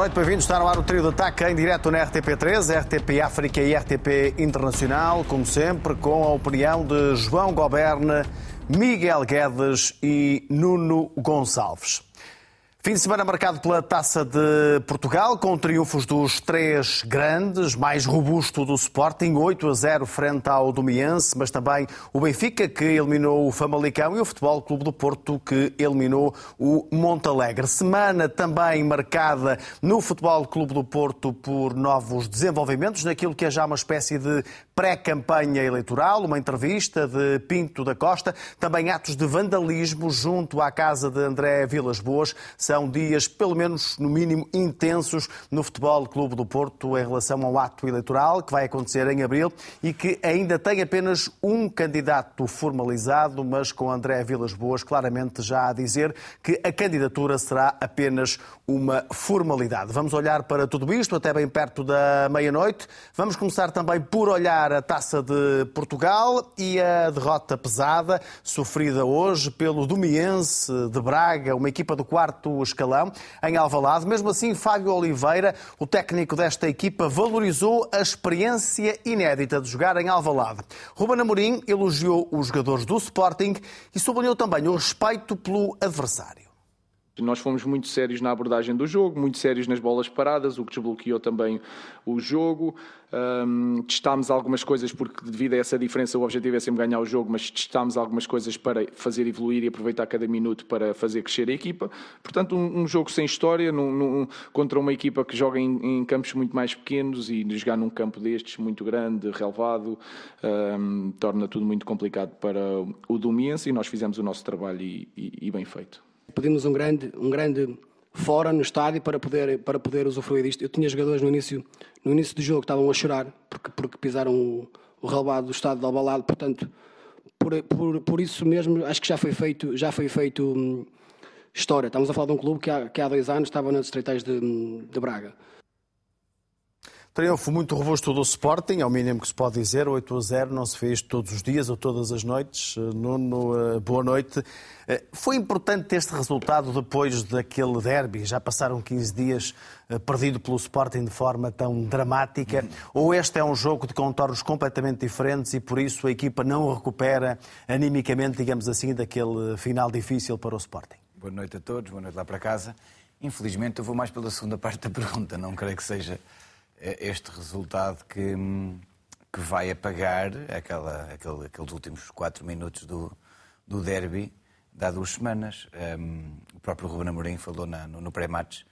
Noite, bem-vindos. Está no ar o trio de ataque em direto na RTP3, RTP África e RTP Internacional, como sempre, com a opinião de João Goberne, Miguel Guedes e Nuno Gonçalves. Fim de semana marcado pela Taça de Portugal, com triunfos dos três grandes, mais robusto do Sporting, 8 a 0 frente ao Domiense, mas também o Benfica, que eliminou o Famalicão, e o Futebol Clube do Porto, que eliminou o Montalegre. Semana também marcada no Futebol Clube do Porto por novos desenvolvimentos, naquilo que é já uma espécie de pré-campanha eleitoral, uma entrevista de Pinto da Costa, também atos de vandalismo junto à casa de André Vilas Boas. São dias, pelo menos no mínimo, intensos no Futebol Clube do Porto em relação ao ato eleitoral que vai acontecer em abril e que ainda tem apenas um candidato formalizado, mas com André Vilas Boas claramente já a dizer que a candidatura será apenas uma formalidade. Vamos olhar para tudo isto até bem perto da meia-noite. Vamos começar também por olhar a taça de Portugal e a derrota pesada sofrida hoje pelo Domiense de Braga, uma equipa do quarto escalão, em Alvalade. Mesmo assim, Fábio Oliveira, o técnico desta equipa, valorizou a experiência inédita de jogar em Alvalade. Ruben Amorim elogiou os jogadores do Sporting e sublinhou também o respeito pelo adversário. Nós fomos muito sérios na abordagem do jogo, muito sérios nas bolas paradas, o que desbloqueou também o jogo. Um, testámos algumas coisas, porque devido a essa diferença o objetivo é sempre ganhar o jogo, mas testámos algumas coisas para fazer evoluir e aproveitar cada minuto para fazer crescer a equipa. Portanto, um, um jogo sem história, num, num, contra uma equipa que joga em, em, campos muito mais pequenos e jogar num campo destes, muito grande, relevado, um, torna tudo muito complicado para o Domiense e nós fizemos o nosso trabalho e, e, e bem feito. Pedimos um grande, um grande fora no estádio para poder, para poder usufruir disto. Eu tinha jogadores no início, no início do jogo que estavam a chorar porque, porque pisaram o, o relevado do estado de Albalado, portanto, por, por, por isso mesmo, acho que já foi feito, já foi feito hum, história. Estamos a falar de um clube que há, que há dois anos estava nas estreitais de, de Braga. Triunfo muito robusto do Sporting, é o mínimo que se pode dizer, 8 a 0, não se fez todos os dias ou todas as noites. Eh, Nuno, eh, boa noite. Eh, foi importante este resultado depois daquele derby, já passaram 15 dias perdido pelo Sporting de forma tão dramática, ou este é um jogo de contornos completamente diferentes e por isso a equipa não recupera animicamente, digamos assim, daquele final difícil para o Sporting? Boa noite a todos, boa noite lá para casa. Infelizmente eu vou mais pela segunda parte da pergunta, não creio que seja este resultado que, que vai apagar aquela, aquele, aqueles últimos quatro minutos do, do derby de há duas semanas. Um, o próprio Ruben Amorim falou na, no, no pré-match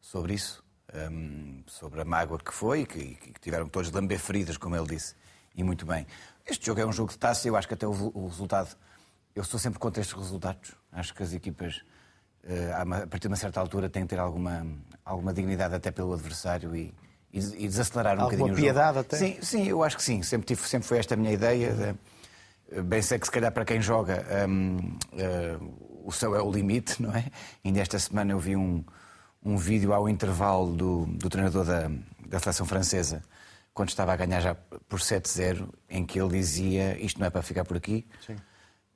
sobre isso, um, sobre a mágoa que foi e que, que, tiveram todos lamber feridas, como ele disse, e muito bem. Este jogo é um jogo de taça, eu acho que até o, o resultado. Eu sou sempre contra estes resultados. Acho que as equipas, uh, a partir de uma certa altura, têm que ter alguma, alguma dignidade até pelo adversário e, e, desacelerar um Alguma bocadinho piedade o até? Sim, sim, eu acho que sim. Sempre, tive, sempre foi esta a minha ideia. De, bem sei que se calhar para quem joga um, uh, o céu é o limite, não é? Ainda esta semana eu vi um, um vídeo ao intervalo do, do treinador da, da seleção francesa, quando estava a ganhar já por 7-0, em que ele dizia isto não é para ficar por aqui. Sim.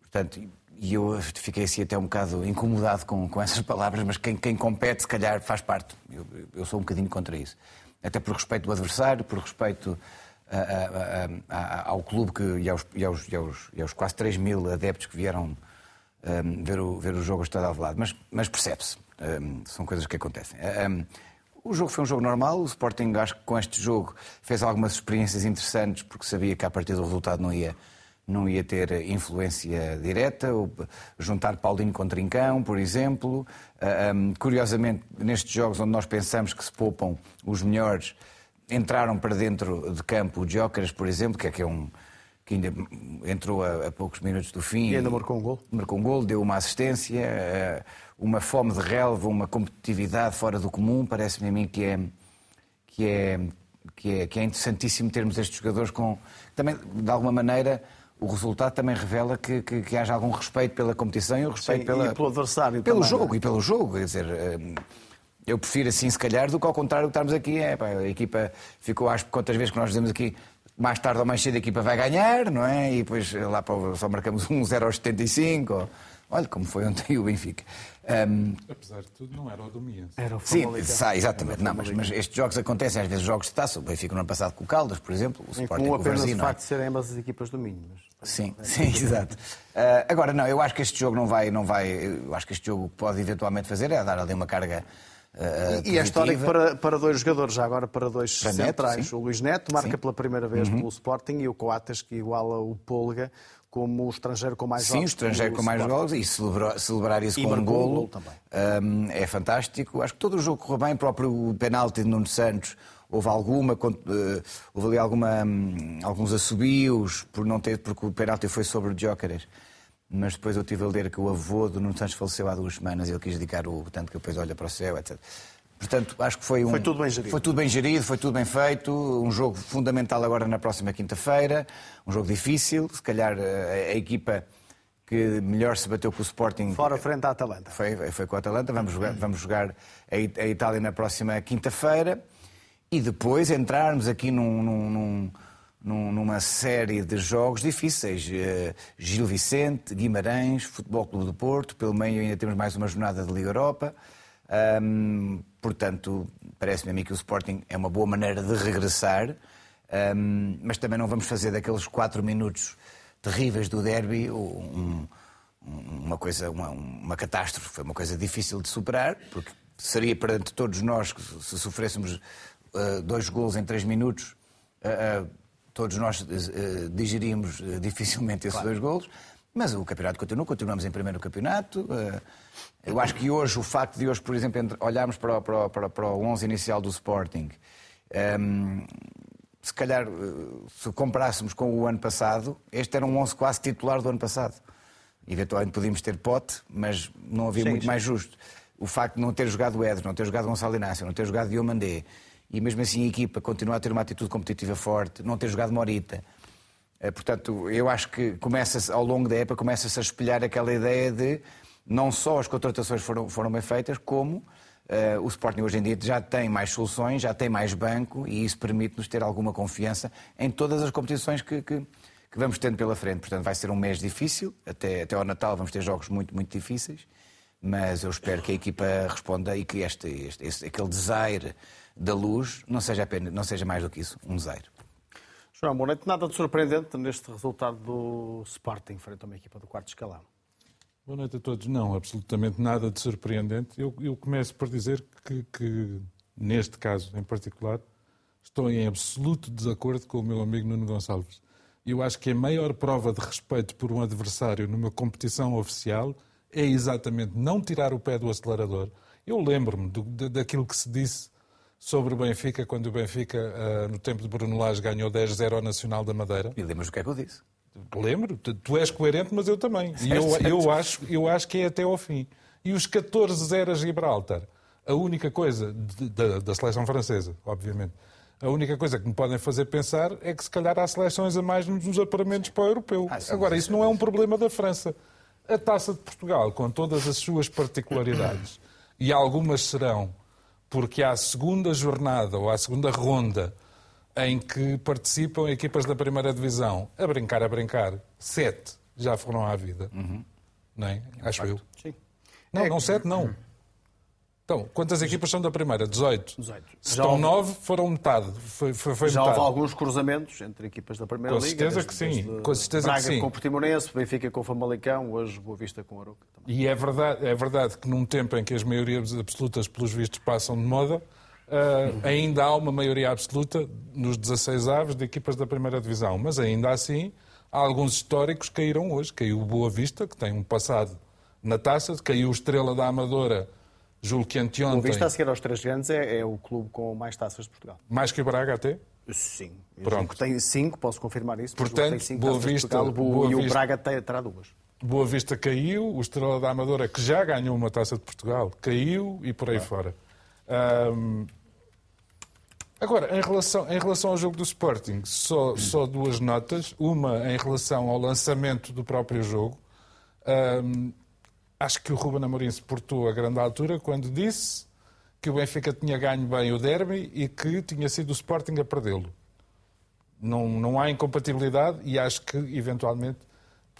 Portanto, e eu fiquei assim até um bocado incomodado com, com essas palavras, mas quem, quem compete, se calhar, faz parte. Eu, eu sou um bocadinho contra isso até por respeito do adversário, por respeito a, a, a, ao clube que, e, aos, e, aos, e, aos, e, aos, quase 3 mil adeptos que vieram um, ver, o, ver o jogo estado ao lado. Mas, mas percebe-se, um, são coisas que acontecem. Um, o jogo foi um jogo normal, o Sporting acho que com este jogo fez algumas experiências interessantes porque sabia que a partir do resultado não ia não ia ter influência direta, ou juntar Paulinho com Trincão, por exemplo. Um, curiosamente, nestes jogos onde nós pensamos que se poupam os melhores, entraram para dentro de campo o Jóqueras, por exemplo, que é que é um que ainda entrou a, a, poucos minutos do fim. E ainda marcou um gol. Marcou um gol, deu uma assistência, uh, uma fome de relva, uma competitividade fora do comum. Parece-me a mim que é, que, é, que, é, que é interessantíssimo termos estes jogadores com. Também, de alguma maneira, o resultado também revela que, que, que, haja algum respeito pela competição e o respeito Sim, pela, e pelo adversário. Pelo também, jogo é? e pelo jogo. Quer dizer, hum, eu prefiro assim, se calhar, do que ao contrário que estarmos aqui. É, pá, a equipa ficou, acho que quantas vezes que nós dizemos aqui, mais tarde ou mais cedo a equipa vai ganhar, não é? E depois lá só marcamos um 0 aos 75. Ou, Olha, como foi ontem o Benfica. Um... Apesar de tudo, não era o do Miense. Era o Sim, exatamente. Não, mas, mas, estes jogos acontecem, às vezes jogos de taça. O Benfica no ano passado com o Caldas, por exemplo. O Sporting com apenas o facto de serem ambas as equipas do Minho. Mas... Sim, sim, exato. Uh, agora, não, eu acho que este jogo não vai, não vai. Eu acho que este jogo pode eventualmente fazer é dar ali uma carga Uh, e é histórico para, para dois jogadores, já agora para dois para centrais. Neto, o Luís Neto marca sim. pela primeira vez uhum. pelo Sporting e o Coates, que iguala o Polga como o estrangeiro com mais Sim, gols. Sim, o estrangeiro com mais gols e celebrar, celebrar isso e com um golo também. Um, é fantástico. Acho que todo o jogo correu bem, próprio penalti de Nuno Santos. Houve alguma, uh, houve ali alguma, um, alguns assobios por não ter, porque o penalti foi sobre o Jóqueres mas depois eu tive a ler que o avô do Nuno Santos faleceu há duas semanas e ele quis dedicar o tanto que depois olha para o céu, etc. Portanto, acho que foi um. Foi tudo bem gerido. Foi tudo bem gerido, foi tudo bem feito. Um jogo fundamental agora na próxima quinta-feira. Um jogo difícil. Se calhar eh, a, a, equipa que melhor se bateu com o Sporting. Fora frente à Atalanta. Foi, foi com a Atalanta. Vamos jogar, vamos jogar a, a Itália na próxima quinta-feira. E depois entrarmos aqui num, num, num numa série de jogos difíceis. Eh, Gil Vicente, Guimarães, Futebol Clube do Porto, pelo meio ainda temos mais uma jornada de Liga Europa. Um, portanto, parece-me a mim que o Sporting é uma boa maneira de regressar, um, mas também não vamos fazer daqueles quatro minutos terríveis do derby um, uma coisa, uma, uma catástrofe. Foi uma coisa difícil de superar, porque seria perante todos nós que se sofrêssemos uh, dois gols em três minutos, uh, uh, todos nós digeríamos dificilmente esses claro. dois golos. Mas o campeonato continua, continuamos em primeiro campeonato. Eh, eu acho que hoje, o facto de hoje, por exemplo, olharmos para o, para, para, para o 11 inicial do Sporting, um, ehm, se calhar, eh, se comparássemos com o ano passado, este era um 11 quase titular do ano passado. Eventualmente podíamos ter pote, mas não havia sim, muito sim. mais justo. O facto de não ter jogado o Edson, não ter jogado Gonçalo Inácio, não ter jogado Diomandé, e mesmo assim a equipa continua a ter uma atitude competitiva forte, não ter jogado Morita, portanto, eu acho que começa ao longo da época começa-se a espelhar aquela ideia de não só as contratações foram, foram bem feitas, como uh, o Sporting hoje em dia já tem mais soluções, já tem mais banco e isso permite-nos ter alguma confiança em todas as competições que, que, que, vamos tendo pela frente. Portanto, vai ser um mês difícil, até, até ao Natal vamos ter jogos muito, muito difíceis, mas eu espero que a equipa responda e que este, este, este aquele desaire da luz não seja, apenas, não seja mais do que isso, um desaire. João, boa noite. Nada de surpreendente neste resultado do Sporting frente a uma equipa do quarto escalão. Boa noite a todos. Não, absolutamente nada de surpreendente. Eu, eu começo por dizer que, que, neste caso em particular, estou em absoluto desacordo com o meu amigo Nuno Gonçalves. Eu acho que a maior prova de respeito por um adversário numa competição oficial é exatamente não tirar o pé do acelerador. Eu lembro-me daquilo que se disse sobre o Benfica, quando o Benfica, uh, no tempo de Bruno Lage, ganhou 10-0 ao Nacional da Madeira. E lembras o que é que eu disse? Lembro, tu és coerente, mas eu também. E eu, eu, acho, eu acho que é até ao fim. E os 14-0 a Gibraltar, a única coisa, da, da seleção francesa, obviamente, a única coisa que me podem fazer pensar é que se calhar há seleções a mais nos apuramentos para o europeu. Ah, Agora, isso não é um problema da França. A taça de Portugal, com todas as suas particularidades, e algumas serão porque a segunda jornada ou a segunda ronda em que participam equipas da primeira divisão, a brincar, a brincar, sete já foram à vida. Uhum. Não é? Acho eu. Sim. Não, é não sete, não. Então, quantas equipas são da primeira? 18. 18. Se já estão houve... 9, foram metade. Foi, foi, foi já metade. houve alguns cruzamentos entre equipas da primeira com liga. Certeza que sim. Com certeza Braga que sim. com o Portimonense, Benfica com o Famalicão, hoje Boa Vista com o. E é verdade, é verdade que num tempo em que as maiorias absolutas, pelos vistos, passam de moda, uh, ainda há uma maioria absoluta nos 16 aves de equipas da primeira divisão. Mas ainda assim, alguns históricos caíram hoje. Caiu o Boa Vista, que tem um passado na taça, caiu o Estrela da Amadora Julgo que anteontem... O Vista a seguir aos três grandes é, é, o clube com mais taças de Portugal. Mais que o Braga até? Sim. Pronto. Tem cinco, posso confirmar isso. Portanto, tem cinco Boa Vista... Portugal, Boa, e o Braga terá duas. Boa Vista caiu, o Estrela da Amadora, que já ganhou uma taça de Portugal, caiu e por aí fora. Um... Agora, em relação, em relação ao jogo do Sporting, só, só duas notas. Uma em relação ao lançamento do próprio jogo. Acho que o Ruben Amorim se portou a grande altura quando disse que o Benfica tinha ganho bem o derby e que tinha sido o Sporting a perdê-lo. Não, não há incompatibilidade e acho que, eventualmente,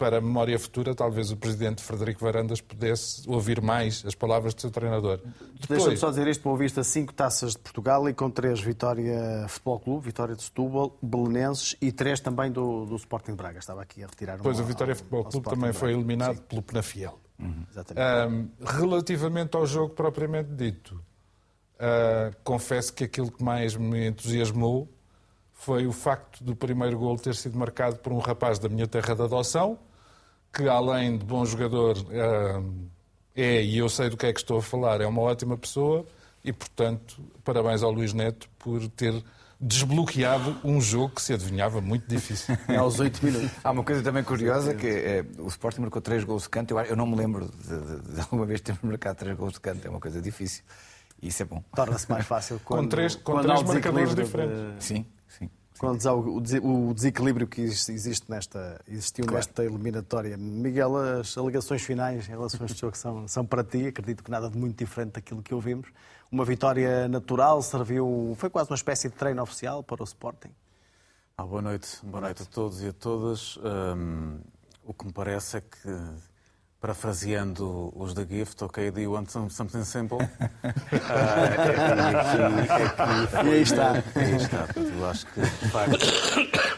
para a memória futura, talvez o presidente Frederico Varandas pudesse ouvir mais as palavras do seu treinador. Deixa-me só dizer isto, Boa Vista, cinco taças de Portugal e com três Vitória Futebol Clube, Vitória de Setúbal, Belenenses e três também do, do Sporting de Braga. Estava aqui a retirar um Pois o Vitória Futebol Clube também foi eliminado Sim. pelo Penafiel. Uhum. Exatamente. Um, relativamente ao jogo propriamente dito, uh, confesso que aquilo que mais me entusiasmou foi o facto do primeiro gol ter sido marcado por um rapaz da minha terra de adoção, que além de bom jogador é, e eu sei do que é que estou a falar, é uma ótima pessoa e, portanto, parabéns ao Luís Neto por ter desbloqueado um jogo que se adivinhava muito difícil. É aos 8 minutos. Há uma coisa também curiosa que é, o Sporting marcou 3 gols de canto. Eu, eu não me lembro de, de, de alguma vez termos marcado 3 gols de canto. É uma coisa difícil. Isso é bom. Torna-se mais fácil quando, com três, com quando três marcadores diferentes. De... Sim. Quando há o desequilíbrio que existe nesta, existiu claro. nesta eliminatória. Miguel, as alegações finais em relação a este jogo são, são para ti. Acredito que nada de muito diferente daquilo que ouvimos. Uma vitória natural, serviu, foi quase uma espécie de treino oficial para o Sporting. Ah, boa noite, boa noite a todos e a todas. Um, o que me parece é que parafraseando os da Gift, ok, do you want something simple? uh, e, aí está. Aí está. Eu acho que, de facto,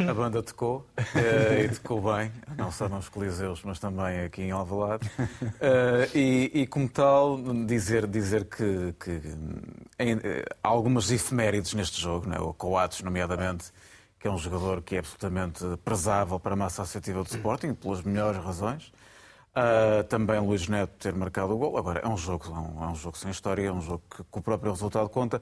a banda tocou uh, e tocou bem, não só nos Coliseus, mas também aqui em Alvalade. Uh, e, e, como tal, dizer, dizer que, que em, há algumas efemérides neste jogo, né? o Coates, nomeadamente, que é um jogador que é absolutamente prezável para a massa associativa do Sporting, pelas melhores razões. Uh, também Luís Neto ter marcado o gol. Agora, é um jogo, é um, é um jogo sem história, é um jogo que, que o próprio resultado conta.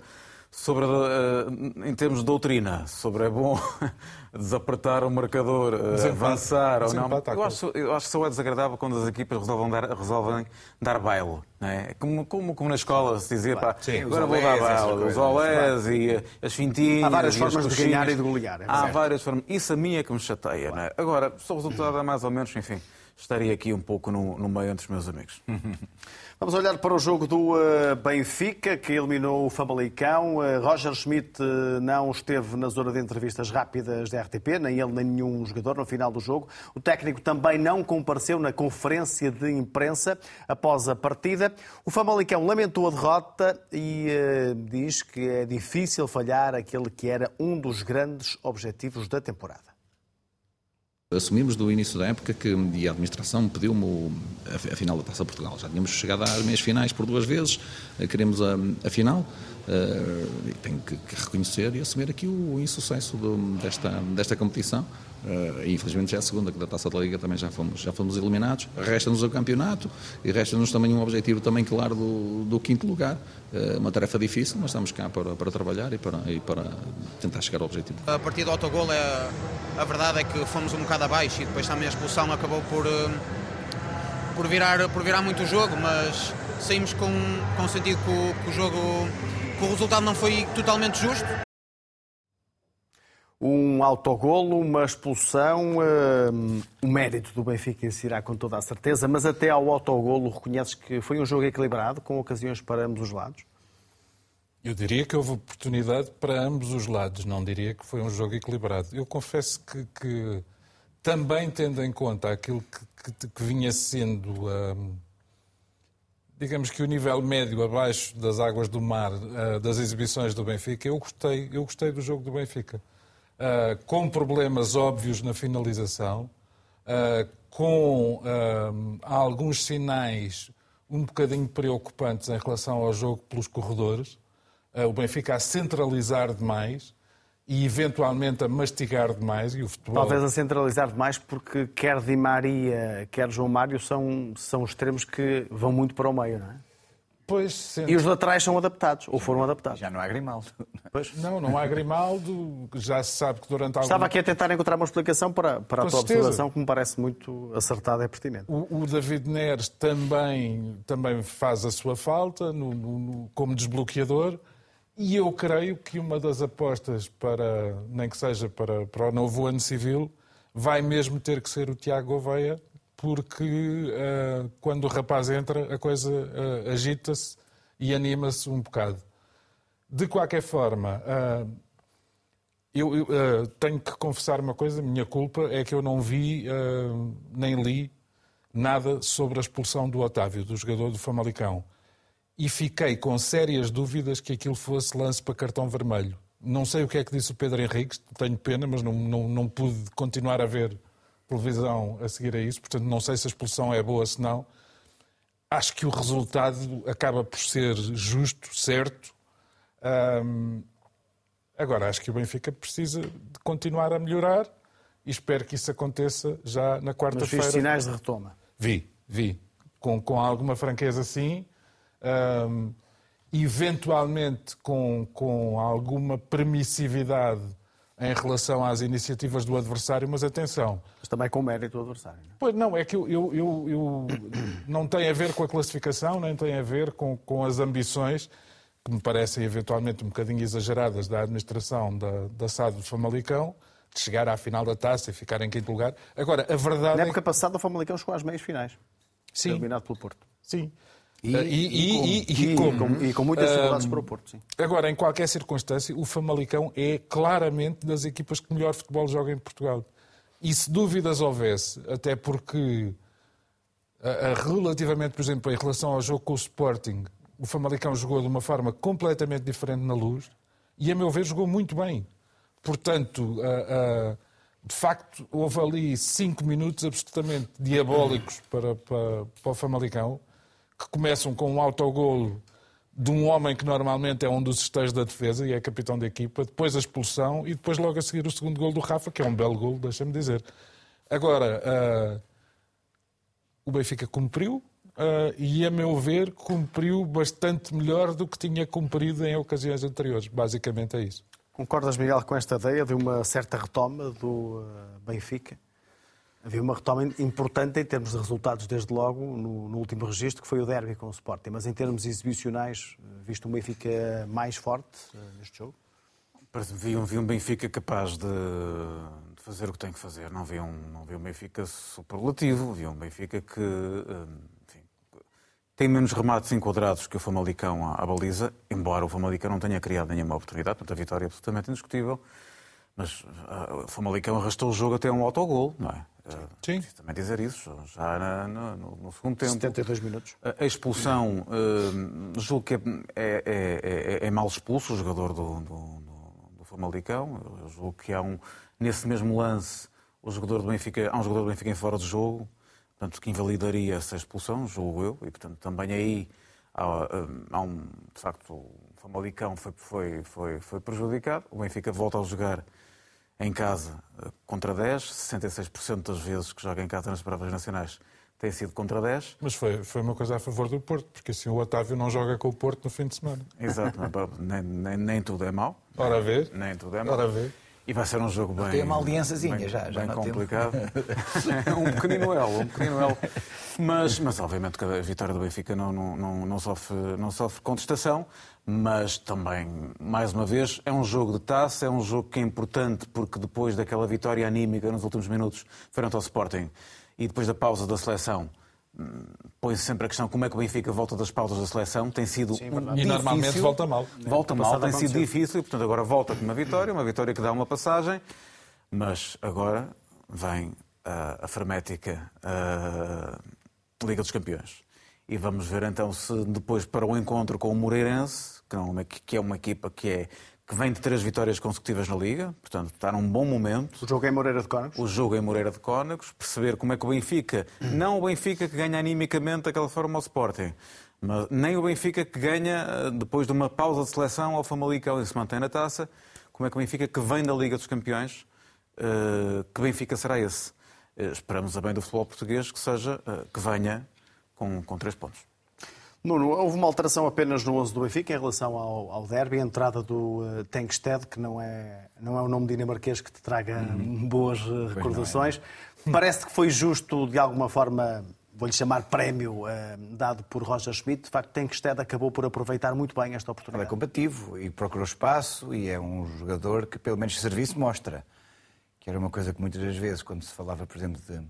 Sobre, uh, em termos de doutrina, sobre é bom desapertar o marcador, uh, avançar ou não. Eu acho, eu acho que só é desagradável quando as equipas resolvem dar, resolvem dar baile. Não é? Como, como, como na escola se dizia, pá, Sim, agora vou dar baile, os olés e as fintinhas. Há várias formas de ganhar e de golear. É Há várias formas. Isso a mim é que me chateia. Claro. Não é? Agora, se o resultado é mais ou menos, enfim estaria aqui um pouco no, no meio entre os meus amigos. Vamos olhar para o jogo do uh, Benfica, que eliminou o Famalicão. Uh, Roger Schmidt uh, não esteve na zona de entrevistas rápidas da RTP, nem ele nem nenhum jogador no final do jogo. O técnico também não compareceu na conferência de imprensa após a partida. O Famalicão lamentou a derrota e diz que é difícil falhar aquele que era um dos grandes objetivos da temporada. Assumimos do início da época que e a administração pediu-me a, final da Taça Portugal. Já tínhamos chegado às meias finais por duas vezes, eh, queremos a, a final. Uh, tenho que, que, reconhecer e assumir aqui o, o insucesso do, desta, desta competição. Uh, infelizmente já é a segunda, que da Taça da Liga também já fomos, já fomos eliminados. Resta-nos o campeonato e resta-nos também um objetivo também claro do, do quinto lugar. Uh, uma tarefa difícil, mas estamos cá para, para trabalhar e para, e para tentar chegar ao objetivo. A partir do autogol, é, a verdade é que fomos um bocado abaixo e depois também a expulsão acabou por, uh, por, virar, por virar muito o jogo, mas saímos com, com o sentido que o, que o jogo, que o resultado não foi totalmente justo um autogolo, uma expulsão, uh, o mérito do Benfica irá com toda a certeza, mas até ao autogolo reconheces que foi um jogo equilibrado, com ocasiões para ambos os lados? Eu diria que houve oportunidade para ambos os lados, não diria que foi um jogo equilibrado. Eu confesso que, que também tendo em conta aquilo que, que, que vinha sendo, uh, digamos que o nível médio abaixo das águas do mar uh, das exibições do Benfica, eu gostei, eu gostei do jogo do Benfica uh, com problemas óbvios na finalização, uh, com uh, alguns sinais um bocadinho preocupantes em relação ao jogo pelos corredores, o Benfica a centralizar demais e eventualmente a mastigar demais e o futebol... Talvez a centralizar demais porque quer Di Maria, quer João Mário são, são extremos que vão muito para o meio, não é? Pois, E os laterais são adaptados, ou foram adaptados. Já não há Grimaldo. Pois. Não, não há Grimaldo. Já se sabe que durante algum... Estava aqui a tentar encontrar uma explicação para, para a tua certeza. observação que me parece muito acertada e pertinente. O, o, David Neres também, também faz a sua falta no, no, como desbloqueador. E eu creio que uma das apostas para, nem que seja para, para o novo ano civil, vai mesmo ter que ser o Tiago Gouveia, porque uh, quando o rapaz entra a coisa uh, agita-se e anima-se um bocado. De qualquer forma, uh, Eu, eu, tenho que confessar uma coisa, minha culpa é que eu não vi nem li nada sobre a expulsão do Otávio, do jogador do Famalicão. E fiquei com sérias dúvidas que aquilo fosse lance para cartão vermelho. Não sei o que é que disse o Pedro Henriques, tenho pena, mas não, não, não pude continuar a ver televisão a seguir a isso, portanto não sei se a expulsão é boa, se não. Acho que o resultado acaba por ser justo, certo. Um, agora, acho que o Benfica precisa de continuar a melhorar e espero que isso aconteça já na quarta-feira. Mas sinais de retoma? Vi, vi. Com, com alguma franqueza, sim. Um, eventualmente com, com alguma permissividade em relação às iniciativas do adversário, mas atenção. Mas também com mérito do adversário. Não é? Pois não, é que eu, eu, eu, eu, não tem a ver com a classificação, nem tem a ver com, com as ambições, que me parecem eventualmente um bocadinho exageradas da administração da, da SAD do Famalicão, de chegar à final da taça e ficar em quinto lugar. Agora, a verdade. Na é época é... passada, o Famalicão chegou às meias finais. Sim. Eliminado pelo Porto. Sim. E, e, e, e, com, com, e, com, muitas dificuldades para o Porto, sim. Agora, em qualquer circunstância, o Famalicão é claramente das equipas que melhor futebol joga em Portugal. E se dúvidas houvesse, até porque a, a, relativamente, por exemplo, em relação ao jogo com o Sporting, o Famalicão jogou de uma forma completamente diferente na luz e, a meu ver, jogou muito bem. Portanto, a, de facto, houve ali cinco minutos absolutamente diabólicos para, para, para o Famalicão que começam com um autogolo de um homem que normalmente é um dos esteios da defesa e é capitão da equipa, depois a expulsão e depois logo a seguir o segundo gol do Rafa, que é um belo gol, deixa-me dizer. Agora, uh, o Benfica cumpriu uh, e, a meu ver, cumpriu bastante melhor do que tinha cumprido em ocasiões anteriores. Basicamente é isso. Concordas, Miguel, com esta ideia de uma certa retoma do uh, Benfica? Havia uma retoma importante em termos de resultados, desde logo, no, no, último registro, que foi o derby com o Sporting. Mas em termos exibicionais, visto um Benfica mais forte uh, neste jogo? Vi um, vi um Benfica capaz de, de, fazer o que tem que fazer. Não vi um, não vi um Benfica superlativo. Vi um Benfica que uh, enfim, tem menos remates enquadrados que o Famalicão à, à baliza, embora o Famalicão não tenha criado nenhuma oportunidade. Portanto, a vitória é absolutamente indiscutível. Mas o Famalicão arrastou o jogo até um autogol, não é? Sim. Preciso também dizer isso, já na, no, no, segundo tempo. 72 minutos. A, a expulsão, uh, julgo que é, é, é, é, mal expulso o jogador do, do, do Famalicão. Eu julgo que há um, nesse mesmo lance, o jogador do Benfica, há um jogador do Benfica em fora de jogo, portanto, que invalidaria essa expulsão, julgo eu, e portanto também aí há, há um, de facto, o Famalicão foi, foi, foi, foi prejudicado, o Benfica volta a jogar em casa contra 10, 66% das vezes que joga em casa nas provas nacionais tem sido contra 10. Mas foi, foi uma coisa a favor do Porto, porque assim o Otávio não joga com o Porto no fim de semana. Exato, nem, nem, nem, tudo é mau. Ora ver. Nem tudo é mau. Ora ver. E vai ser um jogo bem. Tem uma aliançazinha bem, já, já bem complicado. um pequenino elo, um pequenino elo. Mas, mas obviamente que a vitória do Benfica não, não, não, não, sofre, não sofre contestação mas também, mais uma vez, é um jogo de taça, é um jogo que é importante porque depois daquela vitória anímica nos últimos minutos frente ao Sporting e depois da pausa da seleção, põe-se sempre a questão como é que o Benfica volta das pausas da seleção. Tem sido Sim, um E normalmente volta mal. Volta mal, tem sido difícil e, portanto, agora volta com uma vitória, uma vitória que dá uma passagem, mas agora vem a, a fremética a Liga dos Campeões. E vamos ver então se depois para o encontro com o Moreirense, que é uma equipa que, é, que vem de três vitórias consecutivas na Liga, portanto está num bom momento. O jogo é em Moreira de Cónegos? O jogo é em Moreira de Cónegos, perceber como é que o Benfica, não o Benfica que ganha animicamente daquela forma ao Sporting, mas nem o Benfica que ganha eh, depois de uma pausa de seleção ao Famalicão e se mantém na taça, como é que o Benfica que vem da Liga dos Campeões, eh, que Benfica será esse? Eh, esperamos a bem do futebol português que seja, que venha com, com três pontos. Nuno, houve uma alteração apenas no 11 do Benfica em relação ao, ao derby, a entrada do uh, Tenkstead, que não é, não é um nome dinamarquês que te traga uhum. boas uh, recordações. É. Parece que foi justo, de alguma forma, vou-lhe chamar prémio, uh, dado por Roger Schmidt. De facto, Tenkstead acabou por aproveitar muito bem esta oportunidade. Ele é combativo e procurou espaço e é um jogador que, pelo menos, serviço mostra. Que era uma coisa que muitas das vezes, quando se falava, por exemplo, de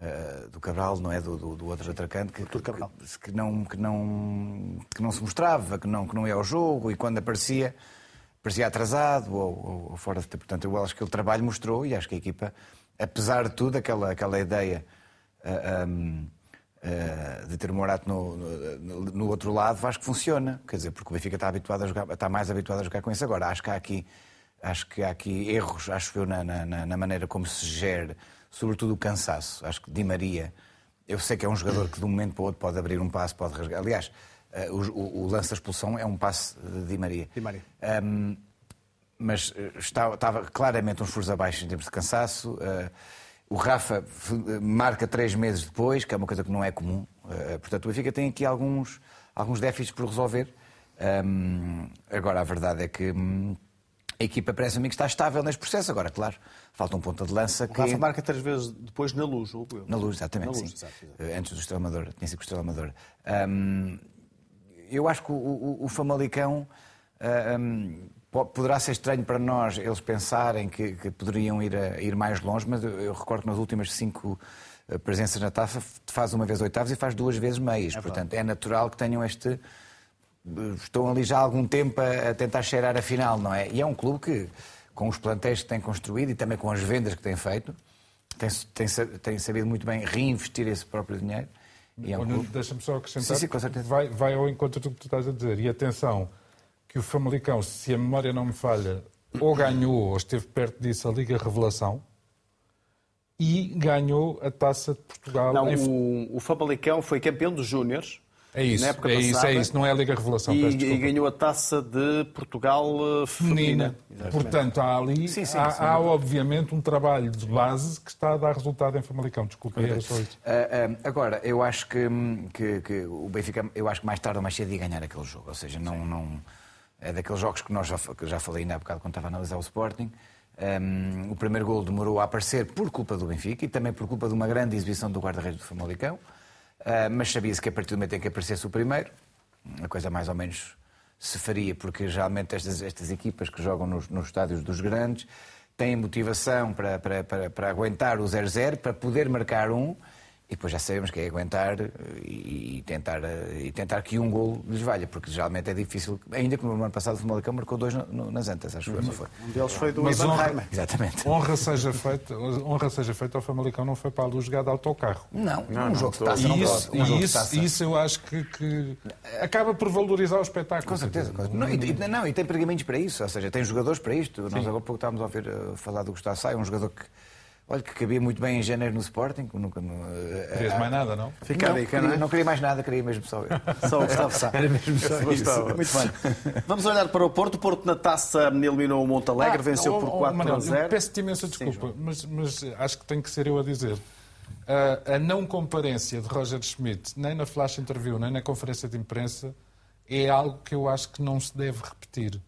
Uh, do Cabral, não é? Do, do, do outro atacante, que, que, que, não, que, não, que não se mostrava, que não, que não ia ao jogo e quando aparecia parecia atrasado ou, ou, fora de tempo. Portanto, eu acho que o trabalho mostrou e acho que a equipa, apesar de tudo, aquela, aquela ideia uh, um, uh, de ter o Morato no, no, no, outro lado, acho que funciona. Quer dizer, porque o Benfica está, habituado a jogar, está mais habituado a jogar com isso agora. Acho que há aqui, acho que há aqui erros, acho eu, na, na, na maneira como se gere, sobretudo o cansaço. Acho que Di Maria, eu sei que é um jogador que de um momento para o outro pode abrir um passo, pode rasgar. Aliás, Uh, o, o, lance da expulsão é um passe de Di Maria. Di Maria. Um, mas eh, estava, estava, claramente uns furos abaixo em termos de cansaço. Uh, o Rafa marca três meses depois, que é uma coisa que não é comum. Portanto, o Benfica tem aqui alguns, alguns déficits por resolver. Agora, a verdade é que hum, a equipa parece-me que está estável neste processo. Agora, claro, falta um ponto de lança. O que... Rafa marca três vezes depois na luz, ou eu? Na luz, exatamente. Na luz, sim. Exato, exato. Antes do Estrela Amador, tinha sido o Estrela Amador. Eu acho que o, o, o Famalicão um, poderá ser estranho para nós eles pensarem que, que poderiam ir, a, ir mais longe, mas eu, eu, recordo que nas últimas cinco uh, presenças na TAFA faz uma vez oitavos e faz duas vezes meias. É Portanto, é natural que tenham este. Estão ali já há algum tempo a, a tentar cheirar a final, não é? E é um clube que, com os plantéis que tem construído e também com as vendas que tem feito, tem, tem, tem sabido muito bem reinvestir esse próprio dinheiro. É um Deixa-me só acrescentar. Sim, sim, com certeza. Vai, vai ao encontro do que tu estás a dizer. E atenção, que o Famalicão, se a memória não me falha, ou ganhou ou esteve perto disso a Liga Revelação e ganhou a Taça de Portugal. Não, em... o, o Famalicão foi campeão dos Júniores é isso, é passada, isso, é isso, não é a Liga Revelação. E, e ganhou a taça de Portugal eh, feminina. feminina. Portanto, há ali, sim, sim, há, sim, há obviamente um trabalho de base que está a dar resultado em Famalicão. Desculpa, era só isso. Uh, uh, agora, eu acho que, que, que, o Benfica, eu acho que mais tarde ou mais cedo ia ganhar aquele jogo. Ou seja, não, não é daqueles jogos que nós já, que já falei ainda há bocado quando estava a analisar o Sporting. Um, o primeiro gol demorou a aparecer por culpa do Benfica e também por culpa de uma grande exibição do guarda-redes do Famalicão. Uh, mas sabia-se que a partir do momento em que aparecesse o primeiro, a coisa mais ou menos se faria, porque geralmente estas, estas equipas que jogam nos, nos estádios dos grandes têm motivação para, para, para, para aguentar o 0-0, para poder marcar um e depois já sabemos que é aguentar eh, e, tentar, eh, e tentar que um gol lhes valha, porque geralmente é difícil. Ainda que no ano passado o Famalicão marcou dois no, no, nas Antas, acho que não foi. Um deles foi do Mas Ivan honra, Exatamente. Honra seja, feita, honra seja feita ao Famalicão, não foi para a luz jogada de autocarro. Não, não, um jogo de taça. E isso, um e isso, isso eu acho que, que, acaba por valorizar o espetáculo. Com certeza. Não, e, não, e tem pergaminhos para isso, ou seja, tem jogadores para isto. Sim. Nós agora pouco estávamos a ouvir uh, falar do Gustavo Sai, um jogador que Olha, que cabia muito bem em janeiro no Sporting. Nunca, Querias mais nada, não? Fica não, queria, não, não queria mais nada, queria mesmo só eu. Só o Gustavo Sá. Era mesmo só isso. Muito bem. Vamos olhar para o Porto. O Porto na taça eliminou o Montalegre, ah, venceu oh, por 4 Manel, a 0. Peço-te imensa desculpa, Sim, mas, mas, acho que tem que ser eu a dizer. a não comparência de Roger Schmidt, nem na flash interview, nem na conferência de imprensa, é algo que eu acho que não se deve repetir.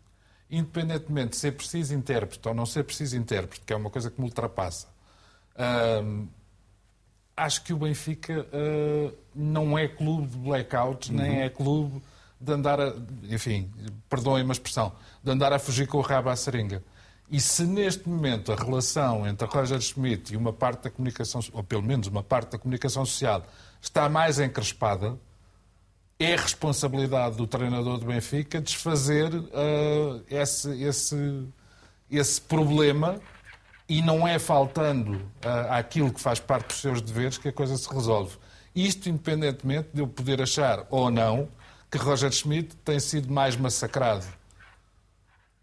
Independentemente de ser preciso intérprete ou não ser preciso intérprete, que é uma coisa que me ultrapassa Uh, acho que o Benfica uh, não é clube de blackout, uhum. nem é clube de andar a. Enfim, perdoem-me a expressão, de andar a fugir com o rabo à seringa. E se neste momento a relação entre Roger Schmidt e uma parte da comunicação, ou pelo menos uma parte da comunicação social, está mais encrespada, é responsabilidade do treinador do Benfica desfazer uh, esse, esse, esse problema e não é faltando uh, àquilo que faz parte dos seus deveres que a coisa se resolve. Isto independentemente de eu poder achar ou não que Roger Schmidt tem sido mais massacrado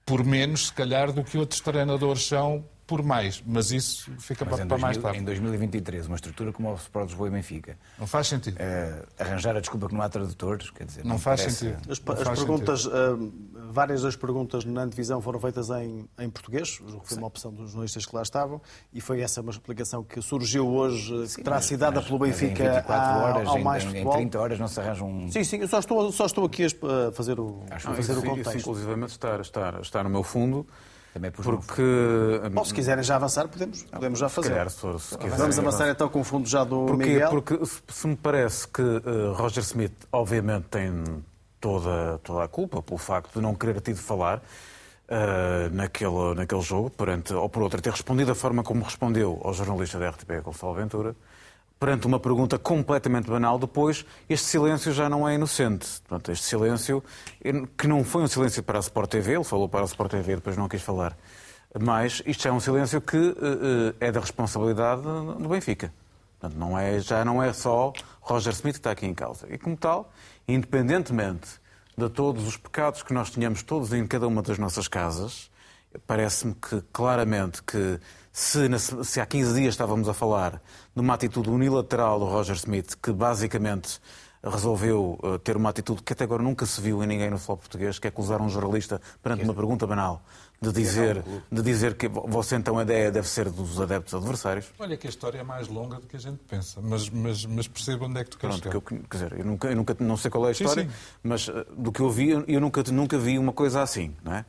por menos, se calhar, do que outros treinadores são por mais, mas isso fica mas para, 2000, mais tarde. Em 2023, uma estrutura como o Sport Lisboa e Benfica. Não faz sentido. Uh, arranjar a desculpa que não há tradutores, quer dizer. Não, não faz parece... sentido. As, não as faz perguntas, sentido. Uh, várias das perguntas na divisão foram feitas em, em português, foi uma opção dos jornalistas que lá estavam, e foi essa uma explicação que surgiu hoje, sim, que terá sido dada pelo Benfica em 24 horas, ao mais em, futebol. Em 30 horas não se arranja um. Sim, sim, eu só estou, só estou aqui a fazer o, a fazer isso, o contexto. Isso, inclusivamente, está, está, está no meu fundo. Também por porque... Bom, se quiserem já avançar, podemos, podemos já fazer. Calhar, se for, se Vamos avançar então com o fundo já do porque, Miguel. Porque se me parece que uh, Roger Smith, obviamente, tem toda, toda a culpa pelo facto de não querer tido falar uh, naquele, naquele jogo, perante, ou por outra, ter respondido da forma como respondeu ao jornalista da RTP, Gonçalo Ventura, perante uma pergunta completamente banal, depois este silêncio já não é inocente. Portanto, este silêncio, que não foi um silêncio para a Sport TV, ele falou para a Sport TV, depois não quis falar. Mas isto já é um silêncio que uh, é da responsabilidade do Benfica. Portanto, não é, já não é só Roger Smith que está aqui em causa. E como tal, independentemente de todos os pecados que nós tínhamos todos em cada uma das nossas casas, parece-me que claramente que se, se, há 15 dias estávamos a falar de uma atitude unilateral do Roger Smith, que basicamente resolveu uh, ter uma atitude que até agora nunca se viu em ninguém no futebol português, que é acusar um jornalista perante uma pergunta banal, de dizer, de dizer que você então a ideia deve ser dos adeptos adversários. Olha que a história é mais longa do que a gente pensa, mas, mas, mas percebo onde é que tu queres Pronto, que eu, quer dizer, eu nunca, eu nunca, não sei qual é a história, sim, sim. mas uh, do que eu vi, eu nunca, nunca vi uma coisa assim, não é?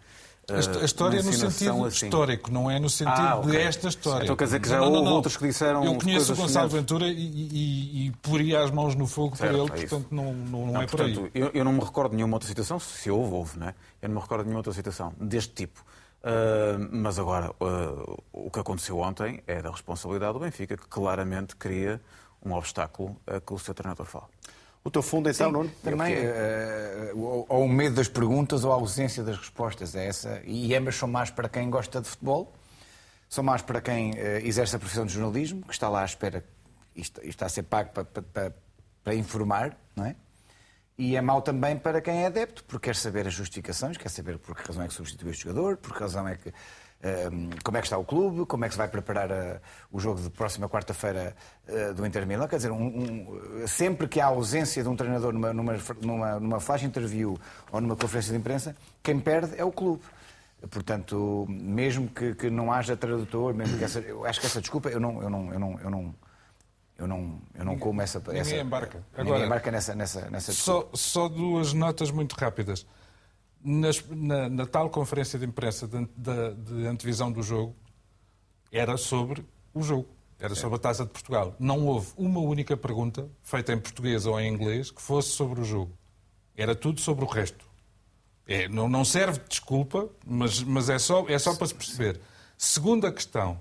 A história é no sentido assim. histórico, não é no sentido ah, okay. de esta história. Então quer dizer que já não, não, houve não, outros que disseram. Eu conheço o Gonçalo Ventura e, e, e poria as mãos no fogo certo, por ele, é portanto não, não, não, é portanto, por aí. Eu, eu, não me recordo de nenhuma outra situação, se houve, houve, não é? Eu não me recordo de nenhuma outra situação deste tipo. Uh, mas agora, uh, o que aconteceu ontem é da responsabilidade do Benfica, que claramente cria um obstáculo a que o seu treinador fala. O teu fundo, então, Nuno? Também, uh, ou o medo das perguntas ou a ausência das respostas. É essa. E ambas são mais para quem gosta de futebol, são mais para quem uh, exerce a profissão de jornalismo, que está lá à espera, isto, isto está a ser pago para, para, para, informar, não é? E é mau também para quem é adepto, porque quer saber as justificações, quer saber por que razão é que substituiu este jogador, por que razão é que como é que está o clube, como é que se vai preparar a, o jogo de próxima quarta-feira uh, do Inter Milan. Quer dizer, um, um, sempre que há ausência de um treinador numa, numa, numa, numa flash interview ou numa conferência de imprensa, quem perde é o clube. Portanto, mesmo que, que não haja tradutor, mesmo que essa, eu acho que essa desculpa, eu não, eu não, eu não, eu não, eu não, eu não como essa, ninguém essa embarca. Agora, ninguém embarca nessa, nessa, nessa só, só duas notas muito rápidas. Nas, na, na, tal conferência de imprensa de, de, de, antevisão do jogo, era sobre o jogo, era sobre a Taça de Portugal. Não houve uma única pergunta, feita em português ou em inglês, que fosse sobre o jogo. Era tudo sobre o resto. É, não, não, serve de desculpa, mas, mas é, só, é só para se perceber. Segunda questão.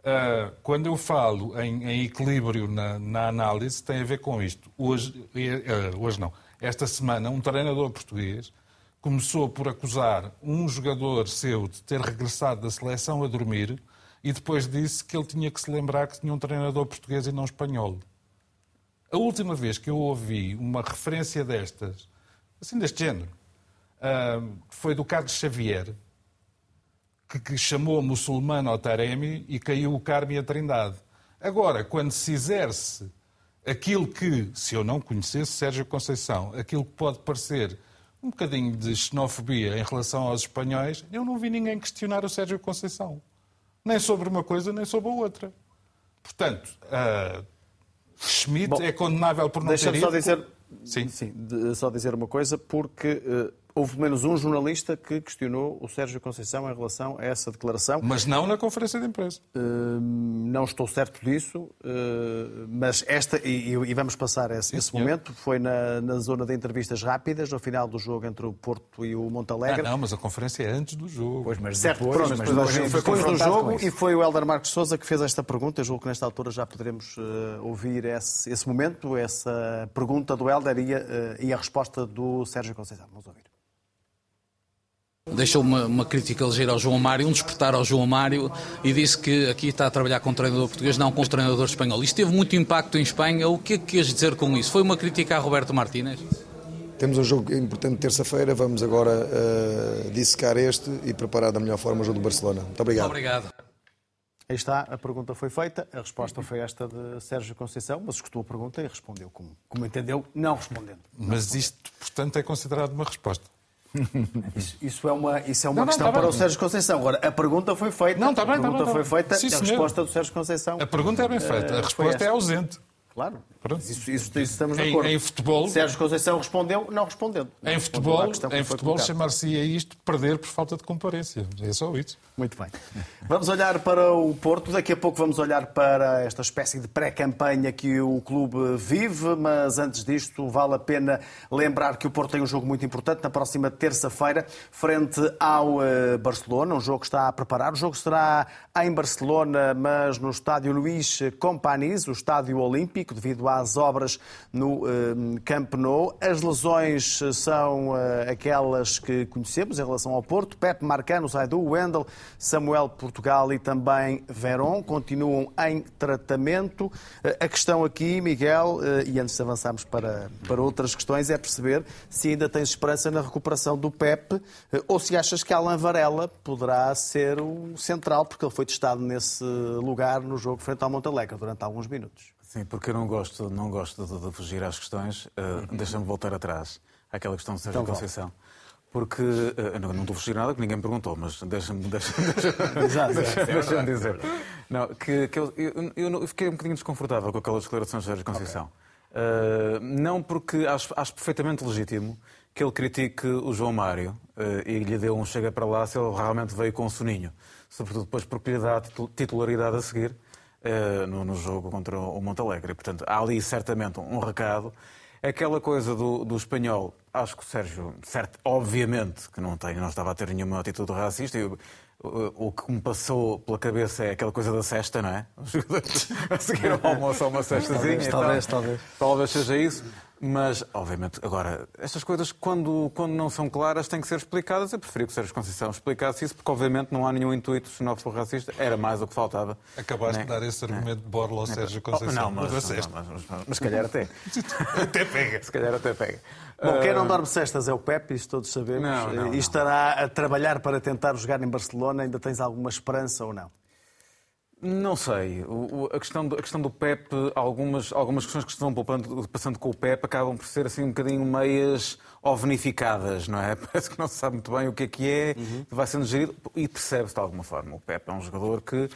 Uh, quando eu falo em, em equilíbrio na, na, análise, tem a ver com isto. Hoje, uh, hoje não. Esta semana, um treinador português começou por acusar um jogador seu de ter regressado da seleção a dormir e depois disse que ele tinha que se lembrar que tinha um treinador português e não espanhol. A última vez que eu ouvi uma referência destas, assim deste género, foi do Carlos Xavier, que, chamou muçulmano ao Taremi e caiu o Carme a Trindade. Agora, quando se exerce aquilo que, se eu não conhecesse Sérgio Conceição, aquilo que pode parecer um bocadinho de xenofobia em relação aos espanhóis, eu não vi ninguém questionar o Sérgio Conceição. Nem sobre uma coisa, nem sobre a outra. Portanto, uh, Schmidt Bom, é condenável por não ter Deixa-me só dizer, sim. Sim, de, só dizer uma coisa, porque uh, houve pelo menos um jornalista que questionou o Sérgio Conceição em relação a essa declaração. Mas não na conferência de imprensa. Uh, não estou certo disso, uh, mas esta, e, e, vamos passar esse, Sim, esse momento, foi na, na, zona de entrevistas rápidas, no final do jogo entre o Porto e o Montalegre. Ah, não, mas a conferência é antes do jogo. Pois, mas certo, depois, pronto, mas depois, depois, depois do jogo e foi o Helder Marcos Souza que fez esta pergunta. Eu julgo que nesta altura já poderemos uh, ouvir esse, esse momento, essa pergunta do Helder e a, e a resposta do Sérgio Conceição. Vamos ouvir. Deixou uma, uma, crítica ligeira ao João Mário, um despertar ao João Mário e disse que aqui está a trabalhar com um treinador português, não com um treinador espanhol. Isto teve muito impacto em Espanha. O que é que queres dizer com isso? Foi uma crítica a Roberto Martínez? Temos um jogo importante terça-feira, vamos agora uh, dissecar este e preparar da melhor forma o jogo do Barcelona. Muito obrigado. Muito obrigado. Aí está, a pergunta foi feita, a resposta foi esta de Sérgio Conceição, mas escutou a pergunta e respondeu como, como entendeu, não respondendo. Não mas respondendo. isto, portanto, é considerado uma resposta. Isso, isso, é uma, isso é uma não, questão não, tá para bem. o Sérgio Conceição. Agora, a pergunta foi feita. Não, está bem, a pergunta tá bem, foi feita Sim, a resposta do Sérgio Conceição. A pergunta é bem feita, a resposta é ausente. Claro. Pronto. Isso, isso, isso estamos de Em- acordo. em futebol- Sérgio Conceição respondeu, não respondeu. Não Em futebol, à em futebol chamar-se-ia isto perder por falta de comparência. É só isso. Muito bem. Vamos olhar para o Porto. Daqui a pouco vamos olhar para esta espécie de pré-campanha que o clube vive, mas antes disto vale a pena lembrar que o Porto tem um jogo muito importante na próxima terça-feira, frente ao eh, Barcelona, um jogo que está a preparar. O jogo será em Barcelona, mas no estádio Luís Companys, o estádio olímpico, devido às obras no eh, Camp Nou. As lesões são eh, aquelas que conhecemos em relação ao Porto. Pepe Marcano, Zaidu, Wendel, Samuel Portugal e também Verón continuam em tratamento. Eh, A questão aqui, Miguel, e antes de avançarmos para, para outras questões, é perceber se ainda tens esperança na recuperação do Pepe ou se achas que Alan Varela poderá ser o central, porque ele foi testado nesse lugar no jogo frente ao Montalegre durante alguns minutos. Sim, porque eu não gosto, não gosto de, de fugir às questões. Uh, Deixa-me voltar atrás àquela questão de Sérgio Então, Conceição. Porque uh, não, não estou a fugir nada, que ninguém me perguntou, mas deixa-me deixa Exato, deixa, deixa dizer. Não, que, que eu, eu, eu fiquei um bocadinho desconfortável com aquelas declarações de Sérgio Conceição. Uh, não porque acho, acho perfeitamente legítimo que ele critique o João Mário uh, e lhe dê um chega para lá se ele realmente veio com um soninho. Sobretudo depois porque lhe dá titularidade a seguir eh, no, no jogo contra o Montalegre. Portanto, há ali certamente um recado. Aquela coisa do, do espanhol, acho que o Sérgio, certo, obviamente, que não, tem, não estava a ter nenhuma atitude racista. Eu- o, o que me passou pela cabeça é aquela coisa da cesta, não é? A seguir ao almoço uma cestazinha. e tal. talvez, talvez. Talvez seja isso. Mas, obviamente, agora, estas coisas, quando, quando não são claras, têm que ser explicadas. Eu preferia que o Sérgio Conceição explicasse isso, porque, obviamente, não há nenhum intuito xenófobo racista. Era mais o que faltava. Acabaste Né? de dar esse argumento de borla ao Sérgio Conceição. Oh, não, mas, da cesta. mas, mas, mas, calhar até. Até pega. Se calhar até pega. Bom, quem Ah, não dorme cestas é o Pepe, isso todos sabemos. Não, não, e não. estará a trabalhar para tentar jogar em Barcelona. Ainda tens alguma esperança ou não? Não sei. O- a, questão do, a questão do PEP, algumas, algumas questões que estão poupando- passando com o PEP acabam por ser assim um bocadinho meias ovnificadas, não é? Parece que não se sabe muito bem o que é que é, que vai sendo gerido e percebe-se de alguma forma. O PEP é um jogador que,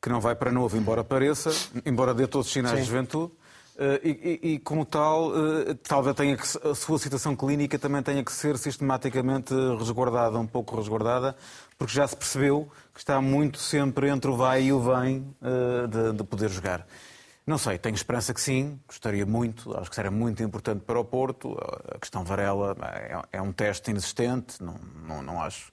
que não vai para novo, embora pareça, embora dê todos os sinais de juventude. eh, E, e- e, como tal, eh, talvez tenha que, a sua situação clínica também tenha que ser sistematicamente resguardada, um pouco resguardada, porque já se percebeu que está muito sempre entre o vai e o vem eh, de, de poder jogar. Não sei, tenho esperança que sim, gostaria muito, acho que será muito importante para o Porto. A questão Varela é, é um teste inexistente, não, não, não acho.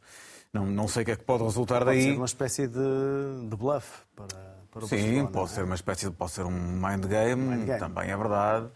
Não, não sei o que é que pode resultar Pode ser daí. uma espécie de, de bluff para, para o Sim, Barcelona. pode é? ser uma espécie de, pode ser um mind game, Mind game. também é verdade.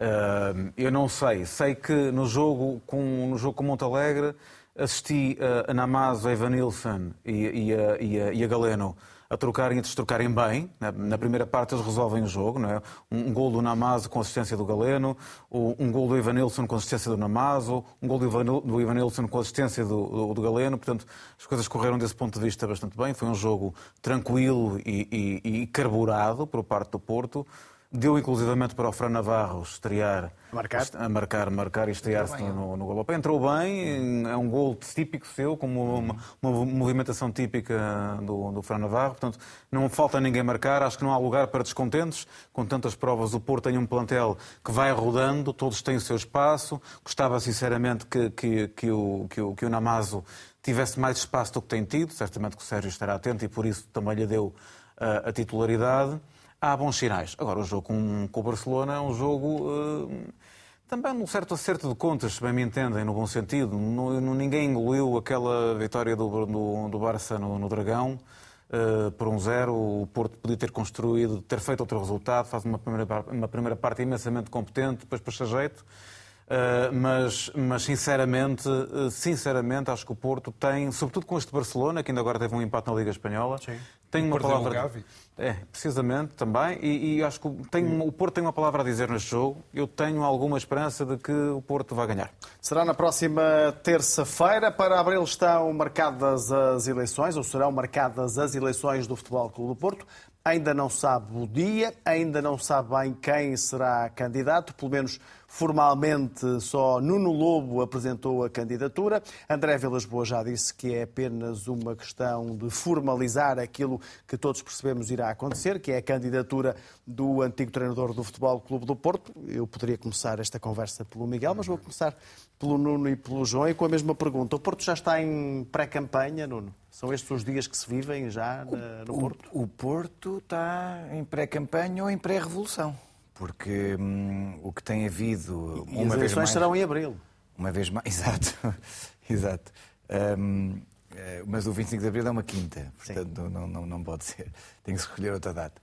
Ah, eu não sei, sei que no jogo com no jogo com Montalegre assisti a, a Namazo, a Evanilson e, e, a, e, a, e a Galeno a trocarem e a destrocarem bem. Na, primeira parte eles resolvem o jogo, não é? Um, um gol do Namazo com assistência do Galeno, um gol do Evanilson com assistência do Namazo, um gol do, Ivanil, do Evanilson com assistência do, do, do Galeno. Portanto, as coisas correram desse ponto de vista bastante bem. Foi um jogo tranquilo e, e- e carburado por parte do Porto. Deu inclusivamente para o Fran Navarro estrear, Marcar. a marcar, marcar e estrear-se no, no, gol. Entrou bem, é um gol típico seu, como uma, uma movimentação típica do, do Fran Navarro. Portanto, não falta ninguém marcar. Acho que não há lugar para descontentes. Com tantas provas, o Porto tem um plantel que vai rodando, todos têm o seu espaço. Gostava sinceramente que, que, que, o, que, o, que o Namazo tivesse mais espaço do que tem tido. Certamente que o Sérgio estará atento e por isso também lhe deu ah, a titularidade. Há bons sinais. Agora, o jogo com, com o Barcelona é um jogo ah, também num certo acerto de contas, se bem me entendem, no bom sentido. No- no- ninguém engoliu aquela vitória do, do, do Barça no, no Dragão ah, por um zero. O Porto podia ter construído, ter feito outro resultado. Faz uma primeira, uma primeira parte imensamente competente, depois puxa jeito. Uh, mas, mas sinceramente, uh, sinceramente, acho que o Porto tem, sobretudo com este Barcelona, que ainda agora teve um empate na Liga Espanhola, tem uma o palavra. Gavi. É, precisamente também. E, e acho que tem, o Porto tem uma palavra a dizer neste jogo. Eu tenho alguma esperança de que o Porto vai ganhar. Será na próxima terça-feira. Para abril estão marcadas as eleições, ou serão marcadas as eleições do Futebol Clube do Porto. ainda não sabe o dia, ainda não sabe bem quem será candidato, pelo menos formalmente só Nuno Lobo apresentou a candidatura. André Vilas Boas já disse que é apenas uma questão de formalizar aquilo que todos percebemos irá acontecer, que é a candidatura do antigo treinador do Futebol Clube do Porto. Eu poderia começar esta conversa pelo Miguel, mas vou começar pelo Nuno e pelo João e com a mesma pergunta. O Porto já está em pré-campanha, Nuno? São estes os dias que se vivem já no Porto? O, o Porto está em pré-campanha ou em pré-revolução porque hum, o que tem havido. E uma as eleições mais, serão em abril. Uma vez mais. Exato, exato. Um, eh, mas o 25 de abril é uma quinta, portanto não, não, não pode ser. Tem que se escolher outra data.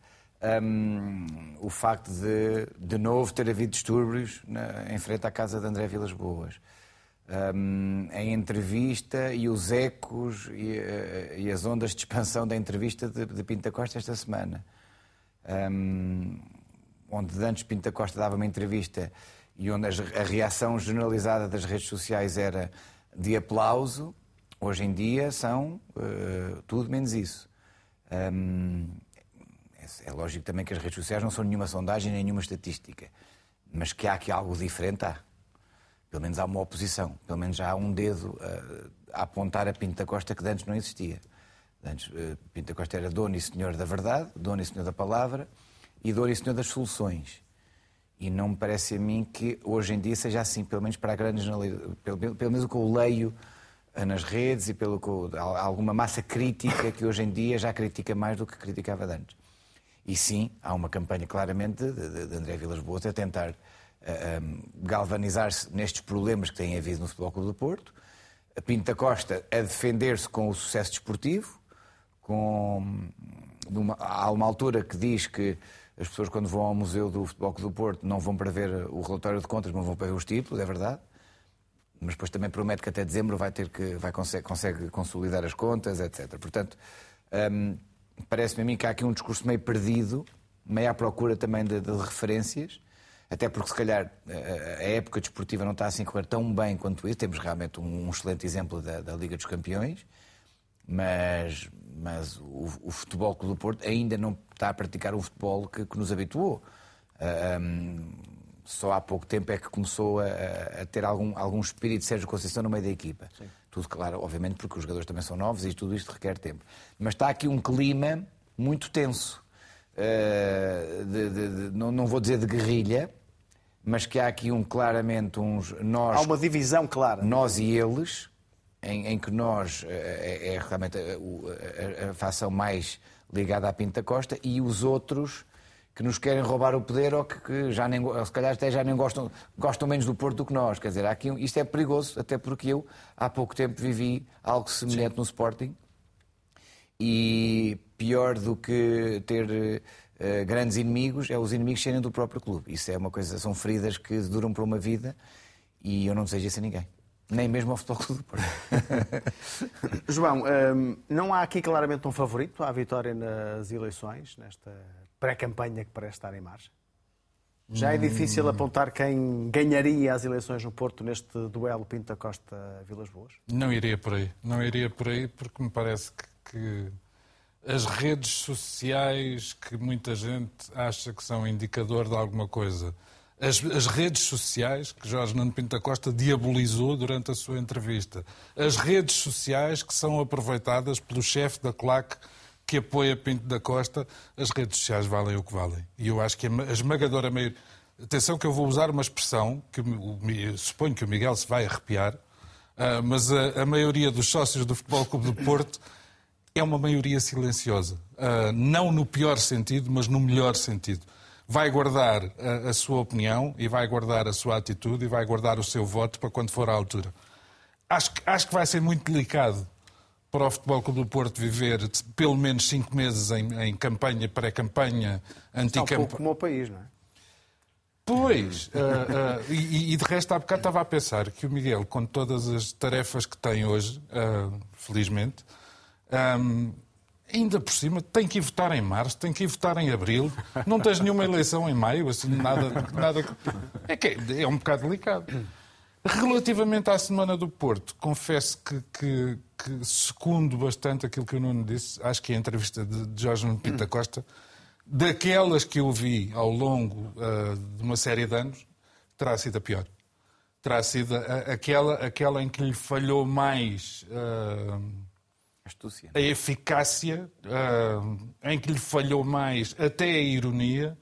Um, o facto de, de novo, ter havido distúrbios na, em frente à casa de André Vilas Boas. Um, em entrevista e os ecos e, eh, e, as ondas de expansão da entrevista de, de Pinta Costa esta semana. Um, onde antes Pinto da Costa dava uma entrevista e onde a reação generalizada das redes sociais era de aplauso, hoje em dia são uh, tudo menos isso. Um, é, é lógico também que as redes sociais não são nenhuma sondagem nem nenhuma estatística, mas que há aqui algo diferente, há. Pelo menos há uma oposição, pelo menos há um dedo uh, a apontar a Pinto da Costa que antes não existia. Antes, uh, Pinto da Costa era dono e senhor da verdade, dono e senhor da palavra, e dor e senhor das soluções. E não me parece a mim que hoje em dia seja assim, pelo menos para a grande pelo, pelo menos o que eu leio eh, nas redes e pelo que eu, alguma massa crítica que hoje em dia já critica mais do que criticava antes. E sim, há uma campanha claramente de, de André Vilas Boas a tentar uh, eh, um, galvanizar-se nestes problemas que têm havido no Futebol Clube do Porto. A Pinta Costa a defender-se com o sucesso desportivo, com uma, há uma altura que diz que as pessoas, quando vão ao Museu do Futebol do Porto, não vão para ver o relatório de contas, mas vão para ver os títulos, é verdade. Mas depois também promete que até dezembro vai ter que vai consegue, consegue consolidar as contas, etc. Portanto, hum, parece-me a mim que há aqui um discurso meio perdido, meio à procura também de, de referências, até porque se calhar a época desportiva não está assim a correr tão bem quanto isso. Temos realmente um, um excelente exemplo da, da Liga dos Campeões, mas, mas o, o Futebol Clube do Porto ainda não está a praticar o futebol que, que nos habituou. Uh, um, só há pouco tempo é que começou a, a, ter algum, algum espírito de Sérgio Conceição no meio da equipa. Sim. Tudo claro, obviamente, porque os jogadores também são novos e tudo isto requer tempo. Mas está aqui um clima muito tenso. Uh, de, de, de, não, não vou dizer de guerrilha, mas que há aqui um claramente uns nós. Há uma divisão clara. Nós e eles, em, em que nós é, é, é realmente a, a, a facção mais ligada à Pinta Costa, e os outros que nos querem roubar o poder ou que, que já nem, se calhar até já nem gostam, gostam menos do Porto do que nós. Quer dizer, aqui, isto é perigoso, até porque eu há pouco tempo vivi algo semelhante Sim. no Sporting e pior do que ter uh, grandes inimigos é os inimigos serem do próprio clube. Isso é uma coisa, são feridas que duram para uma vida e eu não desejo isso a ninguém. Nem mesmo ao Futebol Clube do Porto. João, hum, não há aqui claramente um favorito à vitória nas eleições, nesta pré-campanha que parece estar em marcha? Já é difícil apontar quem ganharia as eleições no Porto neste duelo Pinta Costa-Vilas Boas? Não iria por aí. Não iria por aí porque me parece que, que as redes sociais que muita gente acha que são indicador de alguma coisa as, as, redes sociais, que Jorge Nuno Pinto da Costa diabolizou durante a sua entrevista. As redes sociais que são aproveitadas pelo chefe da CLAC que apoia Pinto da Costa, as redes sociais valem o que valem. E eu acho que a esmagadora maioria. Atenção que eu vou usar uma expressão que suponho que o Miguel se vai arrepiar, ah, mas a, a maioria dos sócios do Futebol Clube do Porto é uma maioria silenciosa. Ah, não no pior sentido, mas no melhor sentido vai guardar a, a, sua opinião e vai guardar a sua atitude e vai guardar o seu voto para quando for à altura. Acho que, acho que vai ser muito delicado para o Futebol Clube do Porto viver pelo menos cinco meses em, em campanha, pré-campanha, anticampanha. Um pouco como o país, não é? Pois, uh, uh, e, e, de resto há bocado estava a pensar que o Miguel, com todas as tarefas que tem hoje, uh, felizmente, um, ainda por cima, tem que ir votar em março, tem que ir votar em abril, não tens nenhuma eleição em maio, assim, nada. nada... É, que é, é um bocado delicado. Relativamente à Semana do Porto, confesso que, que, que, bastante aquilo que o Nuno disse, acho que a entrevista de Jorge Nuno Pinto da Costa daquelas que eu vi ao longo uh, de uma série de anos, terá sido a pior. Terá sido a, aquela, aquela em que lhe falhou mais uh, Astúcia. a eficácia, uh, em que lhe falhou mais até a ironia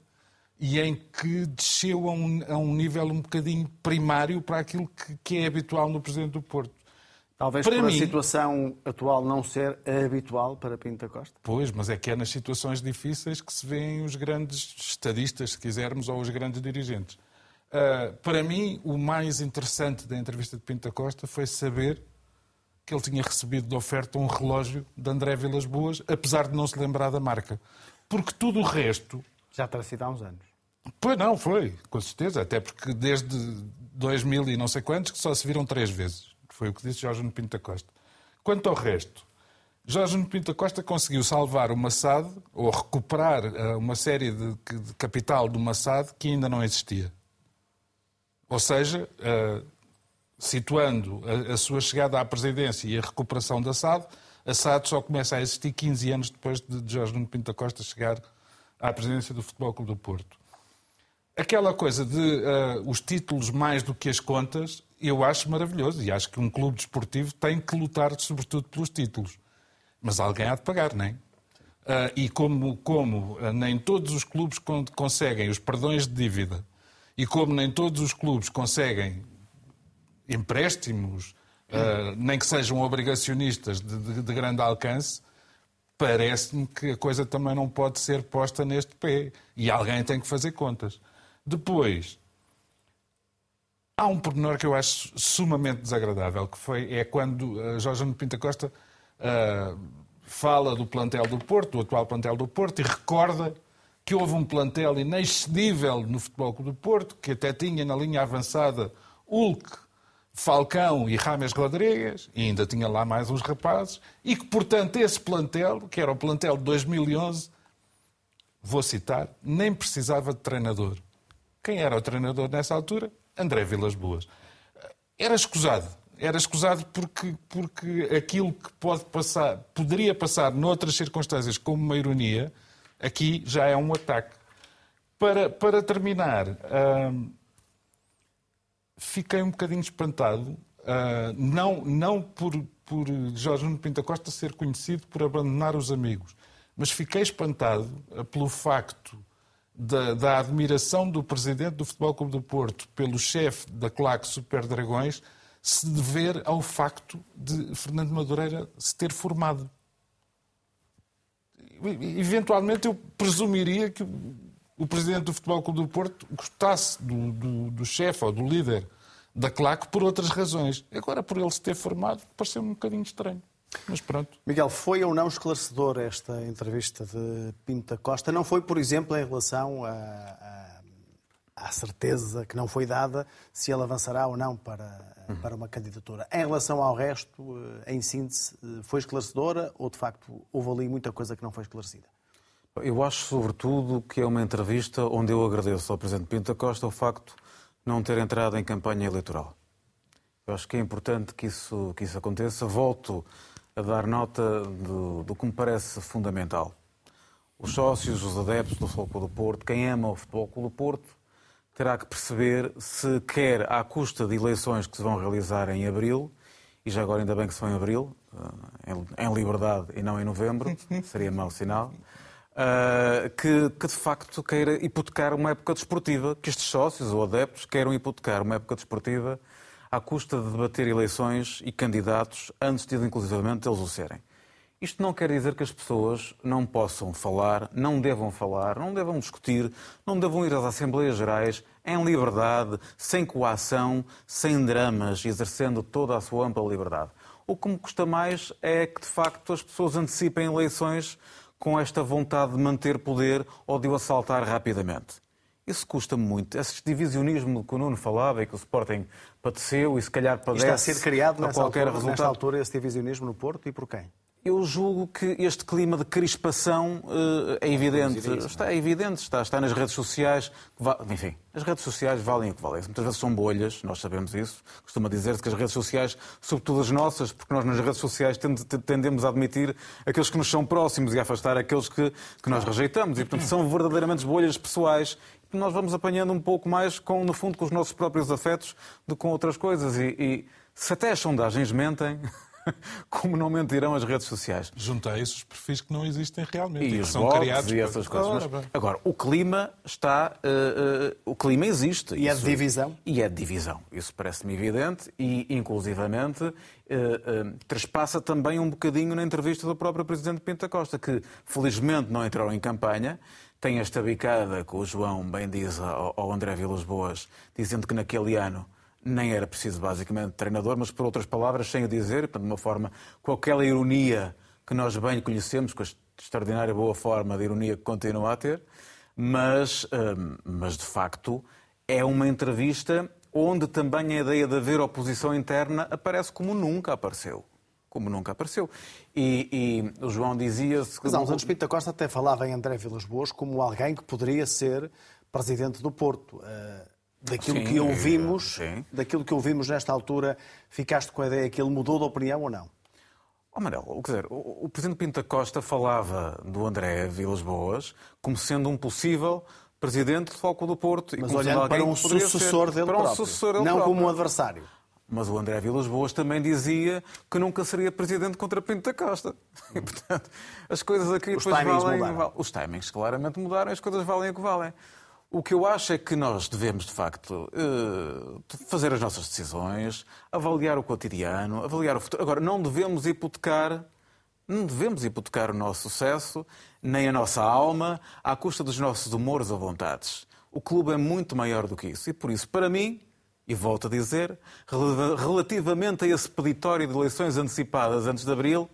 e em que desceu a um, a um nível um bocadinho primário para aquilo que, que é habitual no Presidente do Porto. Talvez Para por mim- a situação atual não ser habitual para Pinto da Costa. Pois, mas é que é nas situações difíceis que se vêem os grandes estadistas, se quisermos, ou os grandes dirigentes. Ah, para mim, o mais interessante da entrevista de Pinto da Costa foi saber que ele tinha recebido de oferta um relógio de André Vilas Boas, apesar de não se lembrar da marca. Porque tudo o resto Já terá sido há uns anos. Pois não, foi, com certeza. Até porque desde 2000 e não sei quantos que só se viram três vezes. Foi o que disse Jorge Pinto da Costa. Quanto ao resto, Jorge Pinto da Costa conseguiu salvar o Massad, ou recuperar eh, uma série de, de capital do Massad que ainda não existia. Ou seja, eh, situando a, a sua chegada à presidência e a recuperação da SAD, a SAD só começa a existir 15 anos depois de Jorge Nuno Pinto da Costa chegar à presidência do Futebol Clube do Porto. Aquela coisa de eh, os títulos mais do que as contas, eu acho maravilhoso e acho que um clube desportivo tem que lutar sobretudo pelos títulos. Mas alguém há de pagar, não é? Ah, e como, como ah, nem todos os clubes con- conseguem os perdões de dívida e como nem todos os clubes conseguem empréstimos, ah, nem que sejam obrigacionistas de, de- de grande alcance, parece-me que a coisa também não pode ser posta neste pé. E alguém tem que fazer contas. Depois, há um pormenor que eu acho sumamente desagradável, que foi, é quando uh, Jorge Pinta Costa uh, fala do plantel do Porto, do atual plantel do Porto, e recorda que houve um plantel inexcedível no Futebol Clube do Porto, que até tinha na linha avançada Hulk, Falcão e Rames Rodrigues, e ainda tinha lá mais uns rapazes, e que, portanto, esse plantel, que era o plantel de 2011, vou citar, nem precisava de treinador. Quem era o treinador nessa altura? André Vilas Boas. Era escusado. Era escusado porque, porque aquilo que pode passar, poderia passar noutras circunstâncias como uma ironia, aqui já é um ataque. Para, para terminar, hum, fiquei um bocadinho espantado, ah, não, não por, por Jorge Nuno Pinta Costa ser conhecido por abandonar os amigos, mas fiquei espantado ah, pelo facto da, da admiração do presidente do Futebol Clube do Porto pelo chefe da claque Super Dragões se dever ao facto de Fernando Madureira se ter formado. Eventualmente eu presumiria que o- presidente do Futebol Clube do Porto gostasse do, do, do chefe ou do líder da claque por outras razões. Agora, por ele se ter formado, pareceu-me um bocadinho estranho. Mas pronto. Miguel, foi ou não esclarecedor esta entrevista de Pinto Costa? Não foi, por exemplo, em relação a- à certeza que não foi dada se ele avançará ou não para, para uma candidatura. Em relação ao resto, eh, em síntese, eh, foi esclarecedora ou, de facto, houve ali muita coisa que não foi esclarecida? Eu acho, sobretudo, que é uma entrevista onde eu agradeço ao Presidente Pinto da Costa o facto de não ter entrado em campanha eleitoral. Eu acho que é importante que isso, que isso aconteça. Volto a dar nota do, do que me parece fundamental. Os sócios, os adeptos do Futebol Clube do Porto, quem ama o Futebol Clube do Porto, terá que perceber se quer, à custa de eleições que se vão realizar em abril, e já agora ainda bem que são em abril, eh, em liberdade e não em novembro, seria mau sinal, eh, que, que de facto queira hipotecar uma época desportiva, que estes sócios ou adeptos queiram hipotecar uma época desportiva à custa de debater eleições e candidatos antes de, inclusivamente, eles o serem. Isto não quer dizer que as pessoas não possam falar, não devam falar, não devam discutir, não devam ir às Assembleias Gerais em liberdade, sem coação, sem dramas, exercendo toda a sua ampla liberdade. O que me custa mais é que, de facto, as pessoas antecipem eleições com esta vontade de manter poder ou de o assaltar rapidamente. Isso custa muito. Esse divisionismo que o Nuno falava e que o Sporting padeceu e se calhar padece Está a ser criado a qualquer altura, nesta resultado. altura esse divisionismo no Porto e por quem? Eu julgo que este clima de crispação uh, é evidente. Está é evidente, está, está nas redes sociais. Enfim, as redes sociais valem o que valem. Muitas vezes são bolhas, nós sabemos isso. Costuma dizer-se que as redes sociais, sobretudo as nossas, porque nós nas redes sociais tendemos a admitir aqueles que nos são próximos e a afastar aqueles que, que nós rejeitamos. E, portanto, são verdadeiramente bolhas pessoais nós vamos apanhando um pouco mais, com, no fundo, com os nossos próprios afetos do que com outras coisas. E, e se até as sondagens mentem, como não mentirão as redes sociais. Isso os perfis que não existem realmente e, e os são criados e essas coisas. Mas, agora, o clima está. Uh, uh, o clima existe. E é de divisão? E é de divisão. Isso parece-me evidente e, inclusivamente, uh, uh, trespassa também um bocadinho na entrevista do próprio Presidente Pinta Costa, que felizmente não entrou em campanha. Tem esta bicada que o João bem diz ao André Vilas Boas, dizendo que naquele ano nem era preciso basicamente treinador, mas por outras palavras, sem o dizer, de uma forma, com aquela ironia que nós bem conhecemos, com a extraordinária boa forma de ironia que continua a ter, mas, hum, mas de facto é uma entrevista onde também a ideia de haver oposição interna aparece como nunca apareceu. Como nunca apareceu. E, e o João dizia-se. Mas há uns anos Pinto Costa até falava em André Vilas Boas como alguém que poderia ser presidente do Porto. Uh, daquilo sim, que ouvimos, sim. daquilo que ouvimos nesta altura, ficaste com a ideia que ele mudou de opinião ou não? Oh, Manel, quer dizer, o, o Presidente Pinto da Costa falava do André Vilas Boas como sendo um possível presidente de Foco do Porto. Mas olhando para um sucessor dele para um próprio, sucessor dele não próprio. como um adversário. Mas o André Vilas Boas também dizia que nunca seria presidente contra Pinto da Costa. E, portanto, as coisas aqui os timings valem, mudaram. Os timings claramente mudaram, as coisas valem o que valem. O que eu acho é que nós devemos, de facto, eh, fazer as nossas decisões, avaliar o cotidiano, avaliar o futuro. Agora, não devemos hipotecar, não devemos hipotecar o nosso sucesso, nem a nossa alma, à custa dos nossos humores ou vontades. O clube é muito maior do que isso. E por isso, para mim, e volto a dizer, relativamente a esse peditório de eleições antecipadas antes de abril,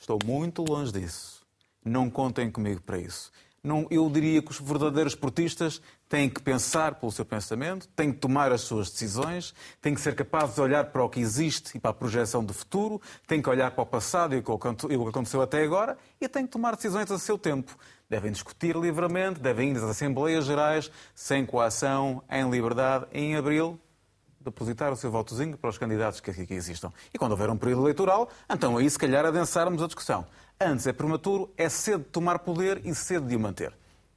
estou muito longe disso. Não contem comigo para isso. Não, eu diria que os verdadeiros portistas têm que pensar pelo seu pensamento, têm que tomar as suas decisões, têm que ser capazes de olhar para o que existe e para a projeção do futuro, têm que olhar para o passado e o que aconteceu até agora e têm que tomar decisões a seu tempo. Devem discutir livremente, devem ir às Assembleias Gerais, sem coação, em liberdade, em abril, depositar o seu votozinho para os candidatos que aqui existam. E quando houver um período eleitoral, então aí se calhar adensarmos a discussão. Antes é prematuro, é cedo de tomar poder e cedo de o manter.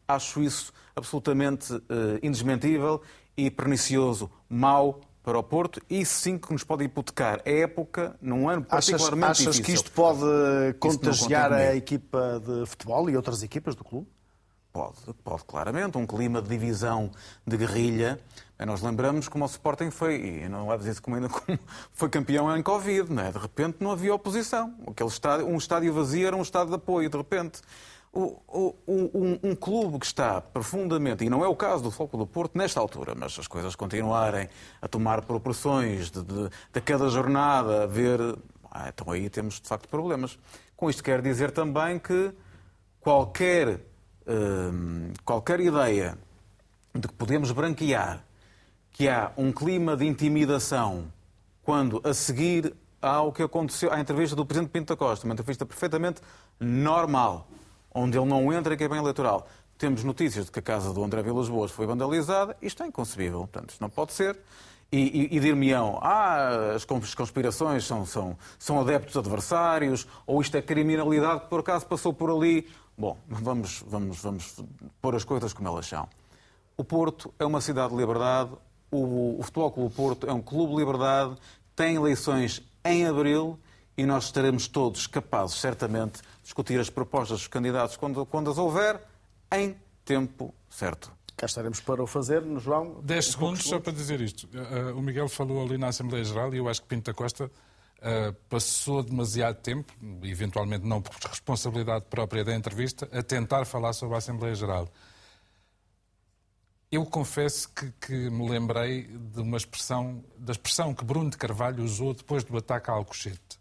Acho isso absolutamente uh, indesmentível e pernicioso, mau para o Porto e sim que nos pode hipotecar a época num ano particularmente achas, achas difícil. que isto pode contagiar a equipa de futebol e outras equipas do clube? Pode, pode claramente. Um clima de divisão, de guerrilha. Nós lembramos como o Sporting foi, e não leves isso como ainda como foi campeão em Covid, não é? De repente não havia oposição. Aquele estádio, um estádio vazio era um estádio de apoio, de repente. O, o, um, um, clube que está profundamente, e não é o caso do Foco do Porto nesta altura, mas as coisas continuarem a tomar proporções de, de, de cada jornada, a ver. Ah, então aí temos de facto problemas. Com isto quero dizer também que qualquer Hum, qualquer ideia de que podemos branquear que há um clima de intimidação quando a seguir ao que aconteceu à entrevista do Presidente Pinto da Costa, uma entrevista perfeitamente normal, onde ele não entra em bem eleitoral. Temos notícias de que a casa do André Vilas Boas foi vandalizada. Isto é inconcebível. Portanto, isto não pode ser. E, e, e dir-me-ão, ah, as conspirações são, são, são adeptos adversários, ou isto é criminalidade que por acaso passou por ali. Bom, vamos, vamos, vamos pôr as coisas como elas são. O Porto é uma cidade de liberdade, o, o Futebol Clube Porto é um clube de liberdade, tem eleições em abril e nós estaremos todos capazes, certamente, de discutir as propostas dos candidatos quando, quando as houver, em tempo certo. Cá estaremos para o fazer, no João. 10 segundos só para dizer isto. Uh, o Miguel falou ali na Assembleia Geral e eu acho que Pinto da Costa Uh, passou demasiado tempo, eventualmente não por responsabilidade própria da entrevista, a tentar falar sobre a Assembleia Geral. Eu confesso que, que, me lembrei de uma expressão, da expressão que Bruno de Carvalho usou depois do ataque a Alcochete,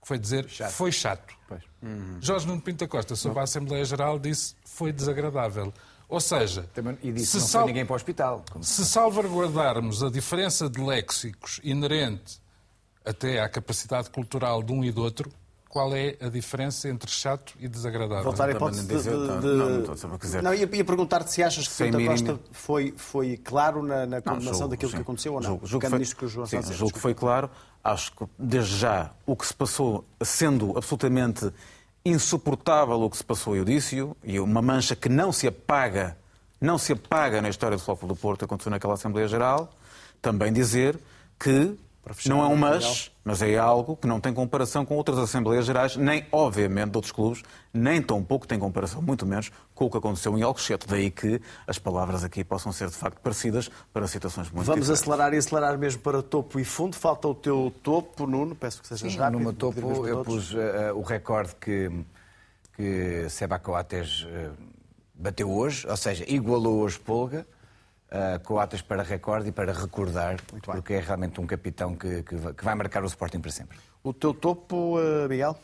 que foi dizer chato. foi chato. Uhum. Jorge Nuno Pinto Costa, sobre não. a Assembleia Geral, disse foi desagradável. Ou seja, Também, e disse se não sal... ninguém para o hospital. Se salvaguardarmos a diferença de léxicos inerente até à capacidade cultural de um e do outro, qual é a diferença entre chato e desagradável. Voltar à hipótese de... de, de... Não, não, dizer. não, ia, ia perguntar-te se achas que mínimo... Costa foi, foi claro na, na condenação não, daquilo sim. que aconteceu ou não. Julgo, julgo, foi, nisto que o João sim, julgo que foi claro. Acho que, desde já, o que se passou, sendo absolutamente insuportável o que se passou, eu disse-o, e uma mancha que não se apaga, não se apaga na história do Futebol do Porto, aconteceu naquela Assembleia Geral, também dizer que não é um mas, mas é algo que não tem comparação com outras Assembleias Gerais, nem, obviamente, de outros clubes, nem tão pouco tem comparação, muito menos, com o que aconteceu em Alcochete. Daí que as palavras aqui possam ser, de facto, parecidas para situações muito Vamos diferentes. acelerar e acelerar mesmo para topo e fundo. Falta o teu topo, Nuno, peço que sejas Sim, rápido. No meu topo eu pus uh, o recorde que, que Seba Coates uh, bateu hoje, ou seja, igualou hoje Polga uh, coatas para recorde e para recordar, porque é realmente um capitão que, que, que, vai marcar o Sporting para sempre. O teu topo, uh, Miguel?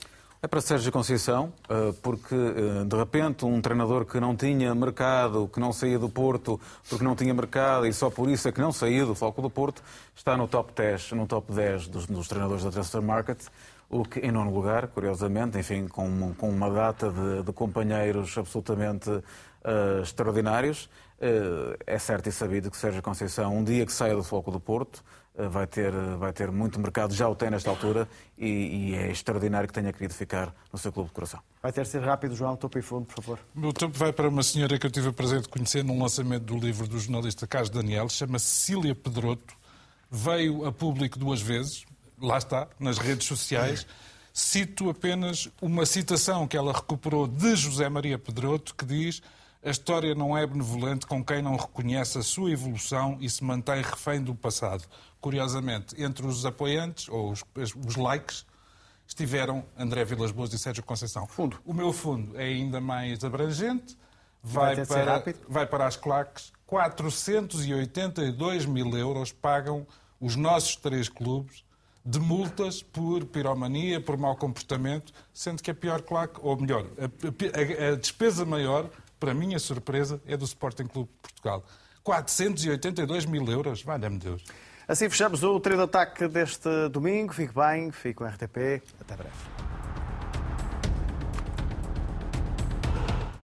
É para Sérgio Conceição, eh, porque de repente um treinador que não tinha mercado, que não saía do Porto, porque não tinha mercado e só por isso é que não saía do Foco do Porto, está no top 10, no top 10 dos, dos treinadores da Transfer Market, o que em nono lugar, curiosamente, enfim, com, com uma data de, de companheiros absolutamente uh, extraordinários. Uh, é certo e sabido que Sérgio Conceição, um dia que saia do foco do Porto, uh, vai, ter, vai ter muito mercado, já o tem nesta altura, e, e, é extraordinário que tenha querido ficar no seu clube de coração. Vai ter de ser rápido, João, topo e fundo, por favor. O meu topo vai para uma senhora que eu tive o prazer de conhecer num lançamento do livro do jornalista Carlos Daniel, chama-se Cília Pedroto, veio a público duas vezes, lá está, nas redes sociais. Cito apenas uma citação que ela recuperou de José Maria Pedroto, que diz a história não é benevolente com quem não reconhece a sua evolução e se mantém refém do passado. Curiosamente, entre os apoiantes, ou os, os likes, estiveram André Vilas Boas e Sérgio Conceição. Fundo. O meu fundo é ainda mais abrangente, vai, vai para, vai para as claques. 482 mil euros pagam os nossos três clubes de multas por piromania, por mau comportamento, sendo que a pior claque, ou melhor, a, a, a despesa maior para minha surpresa, é do Sporting Clube de Portugal. 482 mil euros, valha-me Deus. Assim fechamos o trio de ataque deste domingo. Fique bem, fique com o RTP. Até breve.